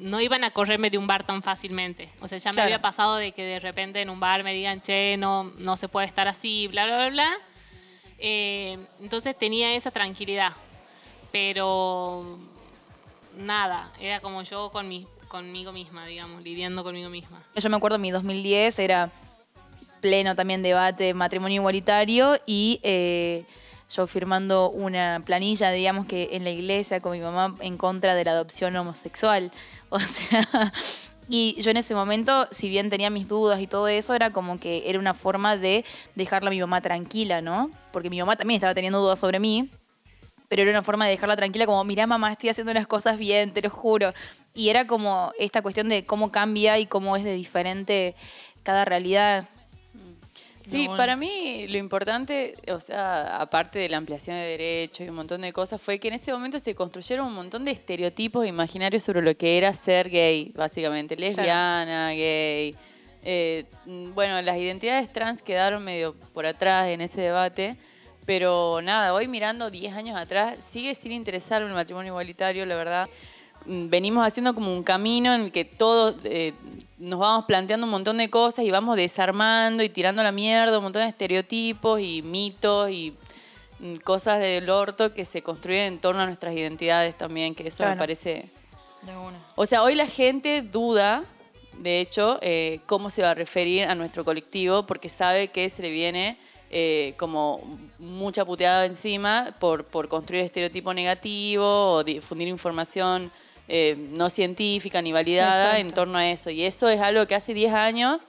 no iban a correrme de un bar tan fácilmente. O sea, ya me Claro. había pasado de que de repente en un bar me digan, che, no, no se puede estar así, bla, bla, bla, bla. Eh, entonces tenía esa tranquilidad. Pero nada, era como yo con mi, conmigo misma, digamos, lidiando conmigo misma. Yo me acuerdo, mi 2010 era pleno también debate matrimonio igualitario y eh, yo firmando una planilla, digamos que en la iglesia con mi mamá en contra de la adopción homosexual. O sea, y yo en ese momento, si bien tenía mis dudas y todo eso, era como que era una forma de dejarla a mi mamá tranquila, ¿no? Porque mi mamá también estaba teniendo dudas sobre mí. Pero era una forma de dejarla tranquila, como, mirá mamá, estoy haciendo las cosas bien, te lo juro. Y era como esta cuestión de cómo cambia y cómo es de diferente cada realidad. Sí, para mí lo importante, o sea, aparte de la ampliación de derechos y un montón de cosas, fue que en ese momento se construyeron un montón de estereotipos imaginarios sobre lo que era ser gay, básicamente, lesbiana, gay. Eh, mm, bueno, las identidades trans quedaron medio por atrás en ese debate, pero nada, hoy mirando 10 años atrás, sigue sin interesarme el matrimonio igualitario, la verdad. Mm, Venimos haciendo como un camino en el que todos eh, nos vamos planteando un montón de cosas y vamos desarmando y tirando la mierda un montón de estereotipos y mitos y mm, cosas del orto que se construyen en torno a nuestras identidades también, que eso me parece... De una. O sea, hoy la gente duda, de hecho, eh, cómo se va a referir a nuestro colectivo, porque sabe que se le viene eh, como mucha puteada encima por, por construir estereotipo negativo o difundir información eh, no científica ni validada en torno a eso. Y eso es algo que hace 10 años,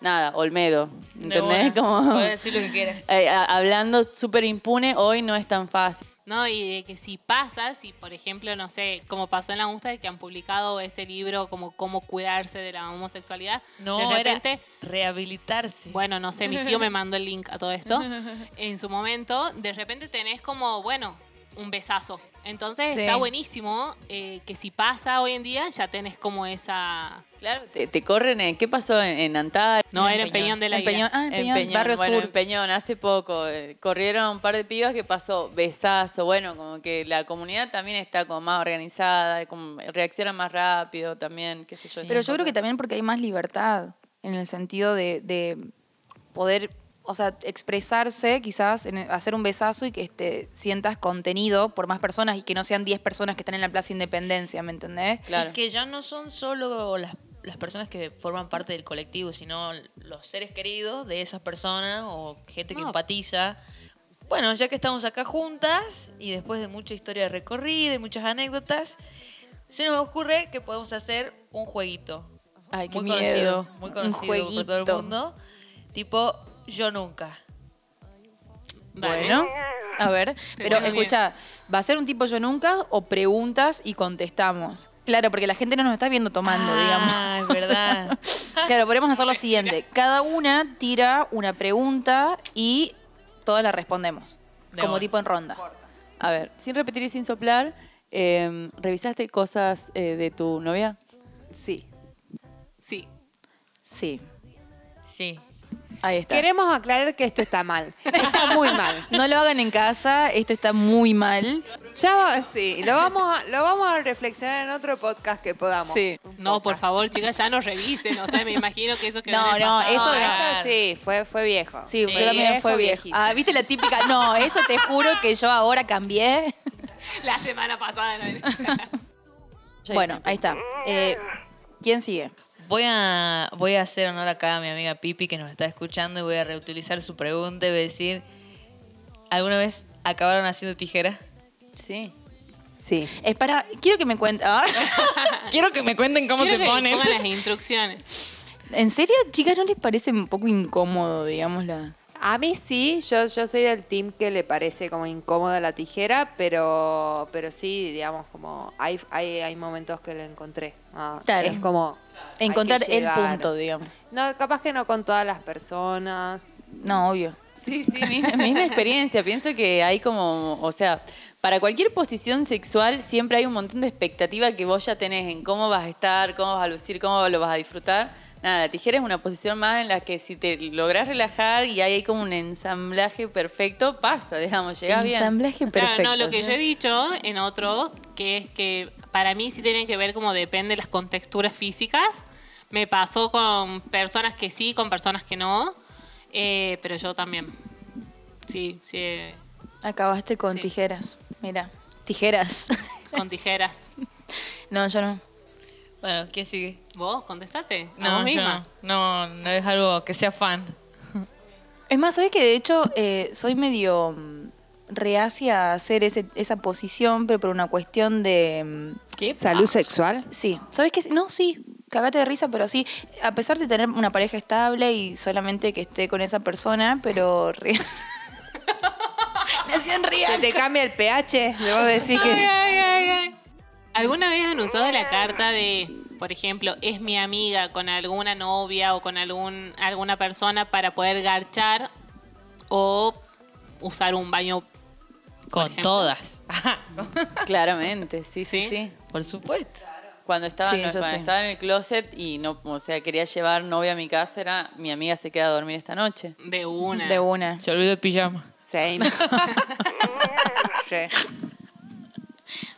nada, Olmedo, ¿entendés? Como, Puedes decir lo que quieras. eh, hablando súper impune, hoy no es tan fácil. No, y de que si pasa, si por ejemplo, no sé, como pasó en la UNSTA, de que han publicado ese libro como cómo curarse de la homosexualidad, No, de repente, era rehabilitarse. bueno, no sé, mi tío me mandó el link a todo esto, en su momento, de repente tenés como, bueno, un besazo. Entonces Sí. está buenísimo eh, que si pasa hoy en día, ya tenés como esa... Claro, te, te corren, en- ¿qué pasó en, en Antal? No, En era en Peñón. Peñón de la En. Peñón. Ah, en En Peñón, Peñón, Barrio bueno, Sur. en Peñón, hace poco eh, corrieron un par de pibas que pasó besazo, bueno, como que la comunidad también está como más organizada, como reacciona más rápido también, qué sé yo. Pero yo creo que también porque hay más libertad en el sentido de, de poder, o sea, expresarse quizás, en hacer un besazo y que te sientas contenido por más personas y que no sean 10 personas que están en la Plaza Independencia, ¿me entendés? Claro. Y que ya no son solo las, las personas que forman parte del colectivo, sino los seres queridos de esas personas o gente que No. empatiza. Bueno, ya que estamos acá juntas y después de mucha historia recorrida y muchas anécdotas, se nos ocurre que podemos hacer un jueguito. Ay, qué muy miedo. conocido, muy conocido por todo el mundo. Tipo, yo nunca. Dale. Bueno, a ver, pero escucha, ¿va a ser un tipo yo nunca o preguntas y contestamos? Claro, porque la gente no nos está viendo tomando, digamos. Ah, es verdad. Claro, podemos hacer lo siguiente. Cada una tira una pregunta y todas la respondemos. De como tipo en ronda. A ver, sin repetir y sin soplar, eh, ¿revisaste cosas eh, de tu novia? Sí. Sí. Sí, sí. Ahí está. Queremos aclarar que esto está mal. Está muy mal. No lo hagan en casa, esto está muy mal. Ya va- sí, lo vamos, a, lo vamos a reflexionar en otro podcast que podamos. Sí. Un No, por podcast. favor, chicas, ya no revisen. O sea, me imagino que eso quedó No, en el no, eso No, de- esto sí, fue, fue viejo. Sí, Sí. yo también fue viejo. viejito. Ah, ¿viste la típica? No, eso te juro que yo ahora cambié. La semana pasada. ¿no? Bueno, ahí está. Eh, ¿Quién sigue? Voy a, voy a hacer honor acá a mi amiga Pipi que nos está escuchando y voy a reutilizar su pregunta y voy a decir, ¿alguna vez acabaron haciendo tijera? Sí. Sí. Es para, quiero que me cuente. ah. Quiero que me cuenten cómo Quiero te que ponen. pongan las instrucciones. ¿En serio, chicas, no les parece un poco incómodo, digamos, la... A mí sí, yo, yo soy del team que le parece como incómoda la tijera, pero, pero sí, digamos, como hay, hay, hay momentos que lo encontré. Ah, Claro. Es como... Encontrar el punto, digamos. No, capaz que no con todas las personas. No, obvio. Sí, sí, misma, misma experiencia. Pienso que hay como, o sea, para cualquier posición sexual siempre hay un montón de expectativa que vos ya tenés en cómo vas a estar, cómo vas a lucir, cómo lo vas a disfrutar. Nada, la tijera es una posición más en la que si te lográs relajar y hay como un ensamblaje perfecto, pasa, digamos, llegás bien. Ensamblaje Claro, perfecto. no, lo que yo he dicho en otro, que es que para mí sí tienen que ver como depende de las contexturas físicas. Me pasó con personas que sí, con personas que no, eh, pero yo también. Sí, sí, eh, Acabaste con Sí. tijeras. Mira, tijeras. con tijeras. no, yo no. Bueno, ¿quién sigue? ¿Vos contestaste? ¿A No, misma? no. no, no es algo que sea fan. Es más, ¿sabes que De hecho, eh, soy medio mm, reacia a hacer ese- esa posición, pero por una cuestión de... mm, ¿Qué? ¿Salud sexual? Sí, ¿sabes qué? No, sí, cagate de risa, pero sí, a pesar de tener una pareja estable y solamente que esté con esa persona, pero... re- Me hacían ¿Se reír. te cambia el pH? Debo decir Ay, que... ay, ay, ay. ¿Alguna vez han usado la carta de, por ejemplo, es mi amiga con alguna novia o con algún, alguna persona para poder garchar o usar un baño? Con ejemplo. todas. Claramente, sí, sí, ¿Sí? sí. Por supuesto. Cuando estaba, Sí, no, yo cuando sí. estaba en el closet y no, o sea, quería llevar novia a mi casa, era mi amiga se queda a dormir esta noche. De una. De una. Se olvidó el pijama. Same. Re.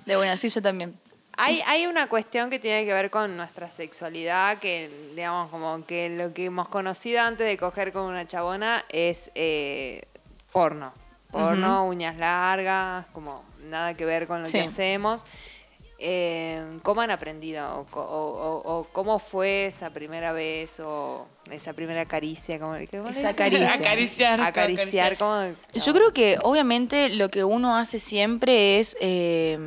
De una, sí, yo también. Hay, hay una cuestión que tiene que ver con nuestra sexualidad, que digamos como que lo que hemos conocido antes de coger con una chabona es eh, porno. porno, uñas largas, como nada que ver con lo que hacemos. Eh, ¿Cómo han aprendido? O, co- o- o- o cómo fue esa primera vez? ¿O esa primera caricia? ¿Cómo, Esa caricia. Acariciar. Acariciar, ¿cómo? Yo creo que obviamente lo que uno hace siempre es eh,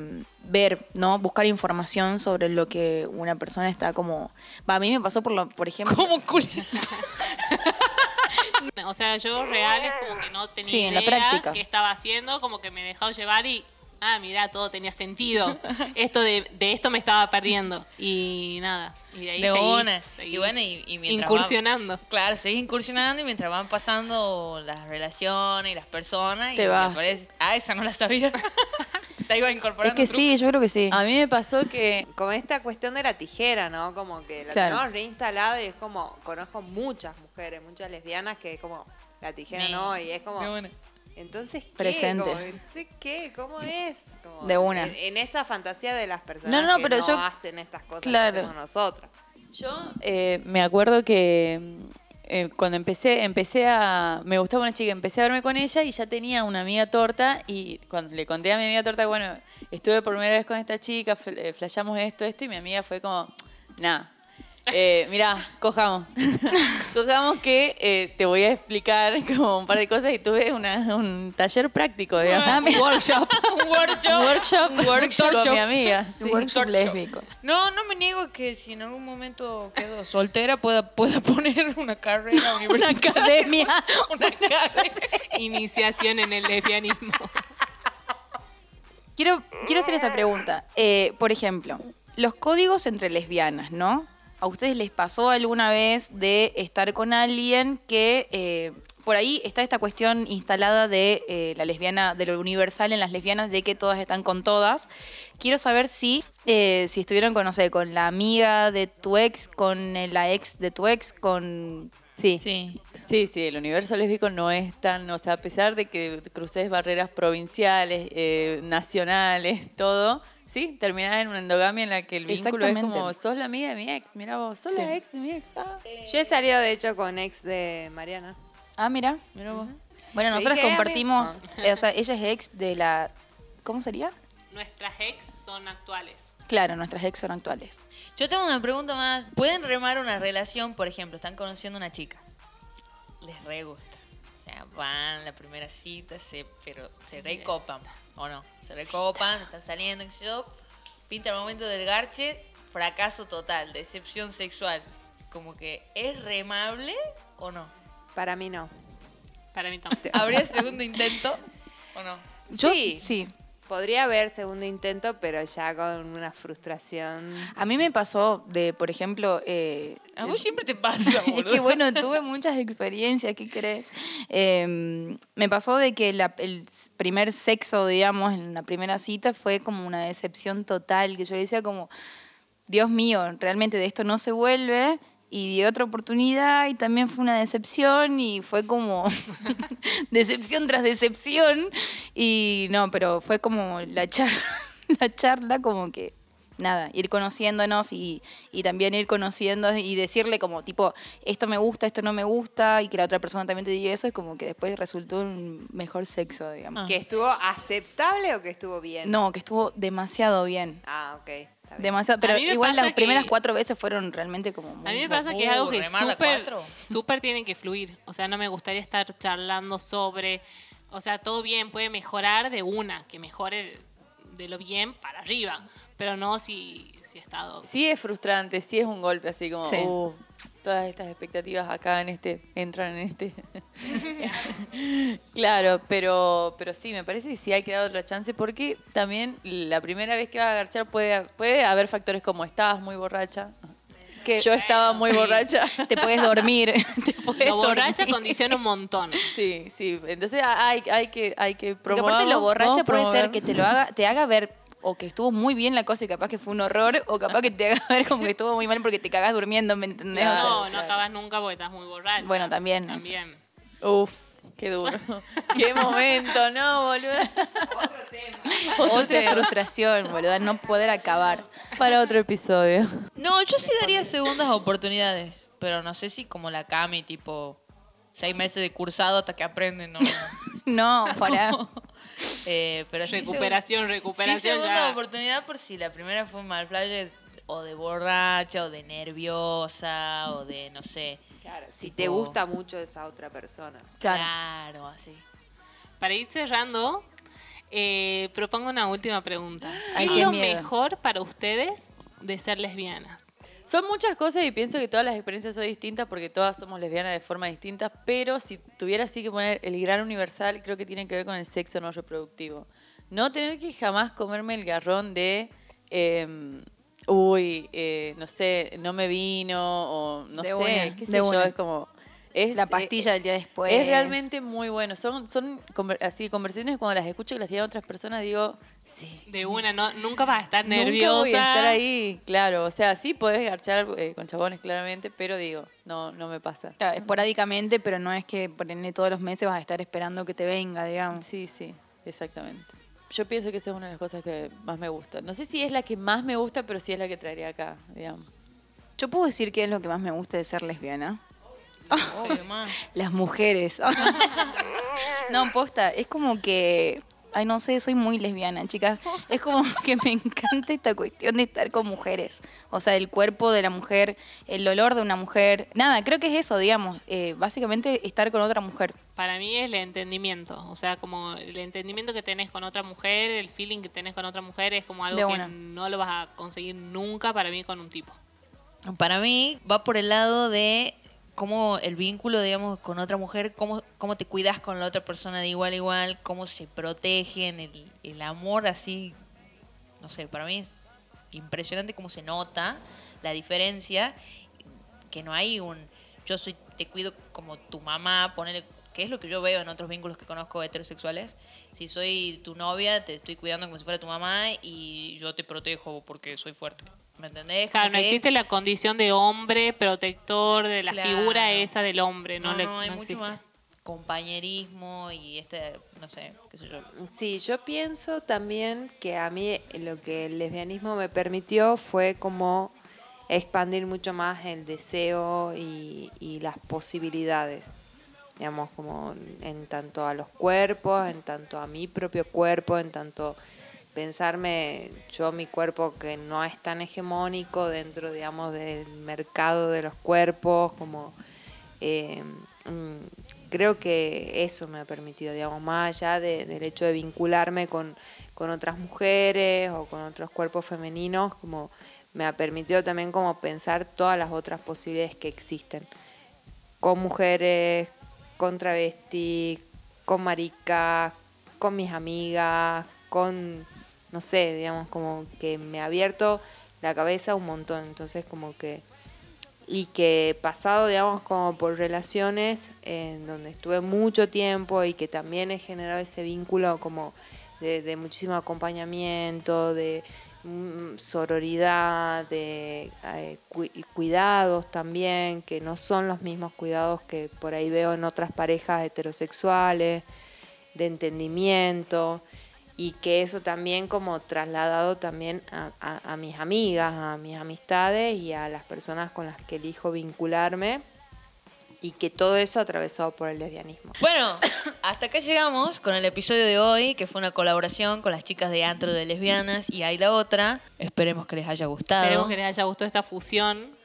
ver, ¿no? Buscar información sobre lo que una persona está como... Va, a mí me pasó por, lo, por ejemplo... ¿Cómo culi- O sea, yo real es como que no tenía Sí, en la idea práctica. qué estaba haciendo, como que me dejaba llevar y, ah, mira, todo tenía sentido. Esto de, de esto me estaba perdiendo. Y nada, y de ahí De seguís- una. seguís Y bueno, y, y mientras incursionando. va- claro, seguís incursionando y mientras van pasando las relaciones y las personas. Te y vas. aparece- ah, esa no la sabía. Te iba Es incorporando. que un truco. sí, yo creo que sí. A mí me pasó que Con esta cuestión de la tijera, ¿no? Como que la Claro. tenemos reinstalada y es como, conozco muchas mujeres, muchas lesbianas que es como, la tijera Sí. no, y es como, De una. Entonces, ¿qué? Presente. Como, entonces, ¿qué? ¿Cómo es? Como De una. En, en esa fantasía de las personas No, no, que pero no yo- hacen estas cosas Claro. que hacemos nosotros. Yo eh, me acuerdo que eh, cuando empecé, empecé a. Me gustaba una chica, empecé a verme con ella y ya tenía una amiga torta. Y cuando le conté a mi amiga torta, bueno, estuve por primera vez con esta chica, fl- eh, flashamos esto, esto, y mi amiga fue como, nah. Eh, mirá, cojamos. cojamos que eh, te voy a explicar como un par de cosas y tuve una- un taller práctico, digamos. Ah, un workshop. Un workshop. un workshop, Un workshop. con mi amiga. Un sí. workshop workshop. lésbico. No, no me niego que si en algún momento quedo soltera pueda, pueda poner una carrera universitaria. academia. Una academia. Iniciación en el lesbianismo. Quiero, quiero hacer esta pregunta. Eh, por ejemplo, los códigos entre lesbianas, ¿no? ¿A ustedes les pasó alguna vez de estar con alguien que eh, por ahí está esta cuestión instalada de eh, la lesbiana, de lo universal en las lesbianas, de que todas están con todas? Quiero saber si, eh, si estuvieron con, no sé, con la amiga de tu ex, con la ex de tu ex, con... Sí. Sí. Sí, sí, el universo lésbico no es tan, o sea, a pesar de que cruces barreras provinciales, eh, nacionales, todo, sí, terminás en una endogamia en la que el vínculo es como, sos la amiga de mi ex, mira vos, sos Sí. la ex de mi ex. ah". Yo he salido, de hecho, con ex de Mariana. Ah, mira. Mira vos. Bueno, nosotros "Eh, compartimos, eh, o sea, ella es ex de la... ¿Cómo sería? Nuestras ex son actuales. Claro, nuestras ex son actuales. Yo tengo una pregunta más. ¿Pueden remar una relación, por ejemplo, están conociendo a una chica? Les re gusta. O sea, van la primera cita, se, pero se recopan, ¿o no? Se recopan, están saliendo, qué sé yo. Pinta el momento del garche, fracaso total, decepción sexual. Como que, ¿es remable o no? Para mí no. Para mí tampoco. ¿Habría segundo intento o no? Yo Sí. sí. Podría haber segundo intento, pero ya con una frustración. A mí me pasó de, por ejemplo, eh, A vos siempre te pasa, es boludo. que bueno, tuve muchas experiencias, ¿qué crees? Eh, me pasó de que la- el primer sexo, digamos, en la primera cita fue como una decepción total, que yo decía como, Dios mío, realmente de esto no se vuelve. Y di otra oportunidad y también fue una decepción y fue como decepción tras decepción. Y no, pero fue como la charla, la charla como que nada, ir conociéndonos y, y también ir conociendo y decirle como tipo, esto me gusta, esto no me gusta, y que la otra persona también te diga eso, es como que después resultó un mejor sexo, digamos. Ah. ¿Que estuvo aceptable o que estuvo bien? No, que estuvo demasiado bien. Ah, ok. Demasiado, pero igual las primeras cuatro veces fueron realmente como muy A mí me pasa que es algo que súper, súper tiene que fluir. O sea, no me gustaría estar charlando sobre, o sea, todo bien, puede mejorar de una, que mejore de lo bien para arriba, pero no si, si. Sí es frustrante, sí es un golpe así como, Sí. uh, todas estas expectativas acá en este, entran en este. claro, pero, pero sí, me parece que sí hay que dar otra chance porque también la primera vez que vas a agarchar puede, puede haber factores como estabas muy borracha. Que Yo estaba muy sí. borracha. te puedes dormir. te puedes Lo borracha dormir. condiciona un montón. Sí, sí. Entonces hay, hay que, hay que Porque promover. aparte lo borracha puede ser que te lo haga, te haga ver o que estuvo muy bien la cosa y capaz que fue un horror, o capaz que te haga ver como que estuvo muy mal porque te cagas durmiendo, ¿me entendés? O sea, No, no acabas nunca porque estás muy borracha. Bueno, también, eso. También. Uf, qué duro. qué momento, ¿no, boludo? otra frustración, boludo, no poder acabar. Para otro episodio. No, yo sí daría segundas oportunidades, pero no sé si como la Cami, tipo seis meses de cursado hasta que aprenden, no. No, para. Eh, pero sí, Recuperación, segun- recuperación. Sí, segunda ya. oportunidad por si la primera fue mal flash o de borracha o de nerviosa o de no sé. Claro, si Tipo- te gusta mucho esa otra persona. Claro. Claro, así. Para ir cerrando, eh, propongo una última pregunta. Ay, ¿Qué qué es lo miedo. mejor para ustedes de ser lesbianas? Son muchas cosas y pienso que todas las experiencias son distintas porque todas somos lesbianas de forma distinta, pero si tuviera así que poner el gran universal, creo que tiene que ver con el sexo no reproductivo. No tener que jamás comerme el garrón de, eh, uy, eh, no sé, no me vino o no De sé, una, qué sé yo, una. es como... Es, La eh, pastilla del día después. Es realmente muy bueno. Son, son así conversaciones cuando las escucho y las tienen otras personas, digo, sí. De una, no, nunca vas a estar nerviosa. Nunca voy a estar ahí, claro. O sea, sí podés garchar eh, con chabones, claramente, pero digo, no, no me pasa. Claro, esporádicamente, pero no es que por ende todos los meses vas a estar esperando que te venga, digamos. Sí, sí, exactamente. Yo pienso que esa es una de las cosas que más me gusta. No sé si es la que más me gusta, pero sí es la que traería acá, digamos. Yo puedo decir que es lo que más me gusta de ser lesbiana. Obvio, ma. Las mujeres. no, posta, es como que. Ay, no sé, soy muy lesbiana, chicas. Es como que me encanta esta cuestión de estar con mujeres. O sea, el cuerpo de la mujer, el olor de una mujer. Nada, creo que es eso, digamos. eh, básicamente estar con otra mujer. Para mí es el entendimiento, o sea, como el entendimiento que tenés con otra mujer, el feeling que tenés con otra mujer es como algo que no lo vas a conseguir nunca para mí con un tipo. Para mí va por el lado de cómo el vínculo, digamos, con otra mujer, cómo, cómo te cuidas con la otra persona de igual a igual, cómo se protegen, el, el amor así, no sé, para mí es impresionante cómo se nota la diferencia, que no hay un, yo soy, te cuido como tu mamá, ponele, que es lo que yo veo en otros vínculos que conozco heterosexuales, si soy tu novia, te estoy cuidando como si fuera tu mamá y yo te protejo porque soy fuerte. ¿Me entendés? Claro, Como no que- existe la condición de hombre protector de la Claro. figura esa del hombre, no, No, le, no, hay no mucho existe. más compañerismo y este, no sé, qué sé yo. Sí, yo pienso también que a mí lo que el lesbianismo me permitió fue como expandir mucho más el deseo y, y las posibilidades, digamos, como en tanto a los cuerpos, en tanto a mi propio cuerpo, en tanto pensarme yo mi cuerpo que no es tan hegemónico dentro, digamos, del mercado de los cuerpos, como eh, mm, creo que eso me ha permitido, digamos, más allá de- del hecho de vincularme con, con otras mujeres o con otros cuerpos femeninos, como me ha permitido también como pensar todas las otras posibilidades que existen, con mujeres, con travestis, con maricas, con mis amigas, con, no sé, digamos, como que me ha abierto la cabeza un montón, entonces como que y que pasado, digamos, como por relaciones en donde estuve mucho tiempo y que también he generado ese vínculo como de, de muchísimo acompañamiento, de mm, sororidad, de eh, cuidados también, que no son los mismos cuidados que por ahí veo en otras parejas heterosexuales, de entendimiento y que eso también como trasladado también a, a- a mis amigas, a mis amistades y a las personas con las que elijo vincularme y que todo eso atravesado por el lesbianismo. Bueno, hasta acá llegamos con el episodio de hoy, que fue una colaboración con las chicas de Antro de Lesbianas y hay la otra. Esperemos que les haya gustado. Esperemos que les haya gustado esta fusión.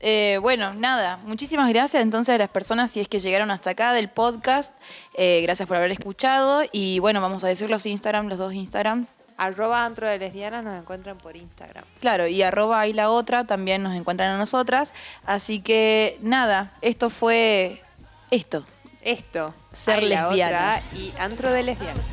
Eh, bueno, nada, muchísimas gracias entonces a las personas si es que llegaron hasta acá del podcast. Eh, gracias por haber escuchado. Y bueno, vamos a decir los Instagram, los dos Instagram. Arroba antro de lesbianas nos encuentran por Instagram. Claro, y arroba y la otra también nos encuentran a nosotras. Así que nada, esto fue esto. Esto, Ser lesbianas. y antro de lesbianas.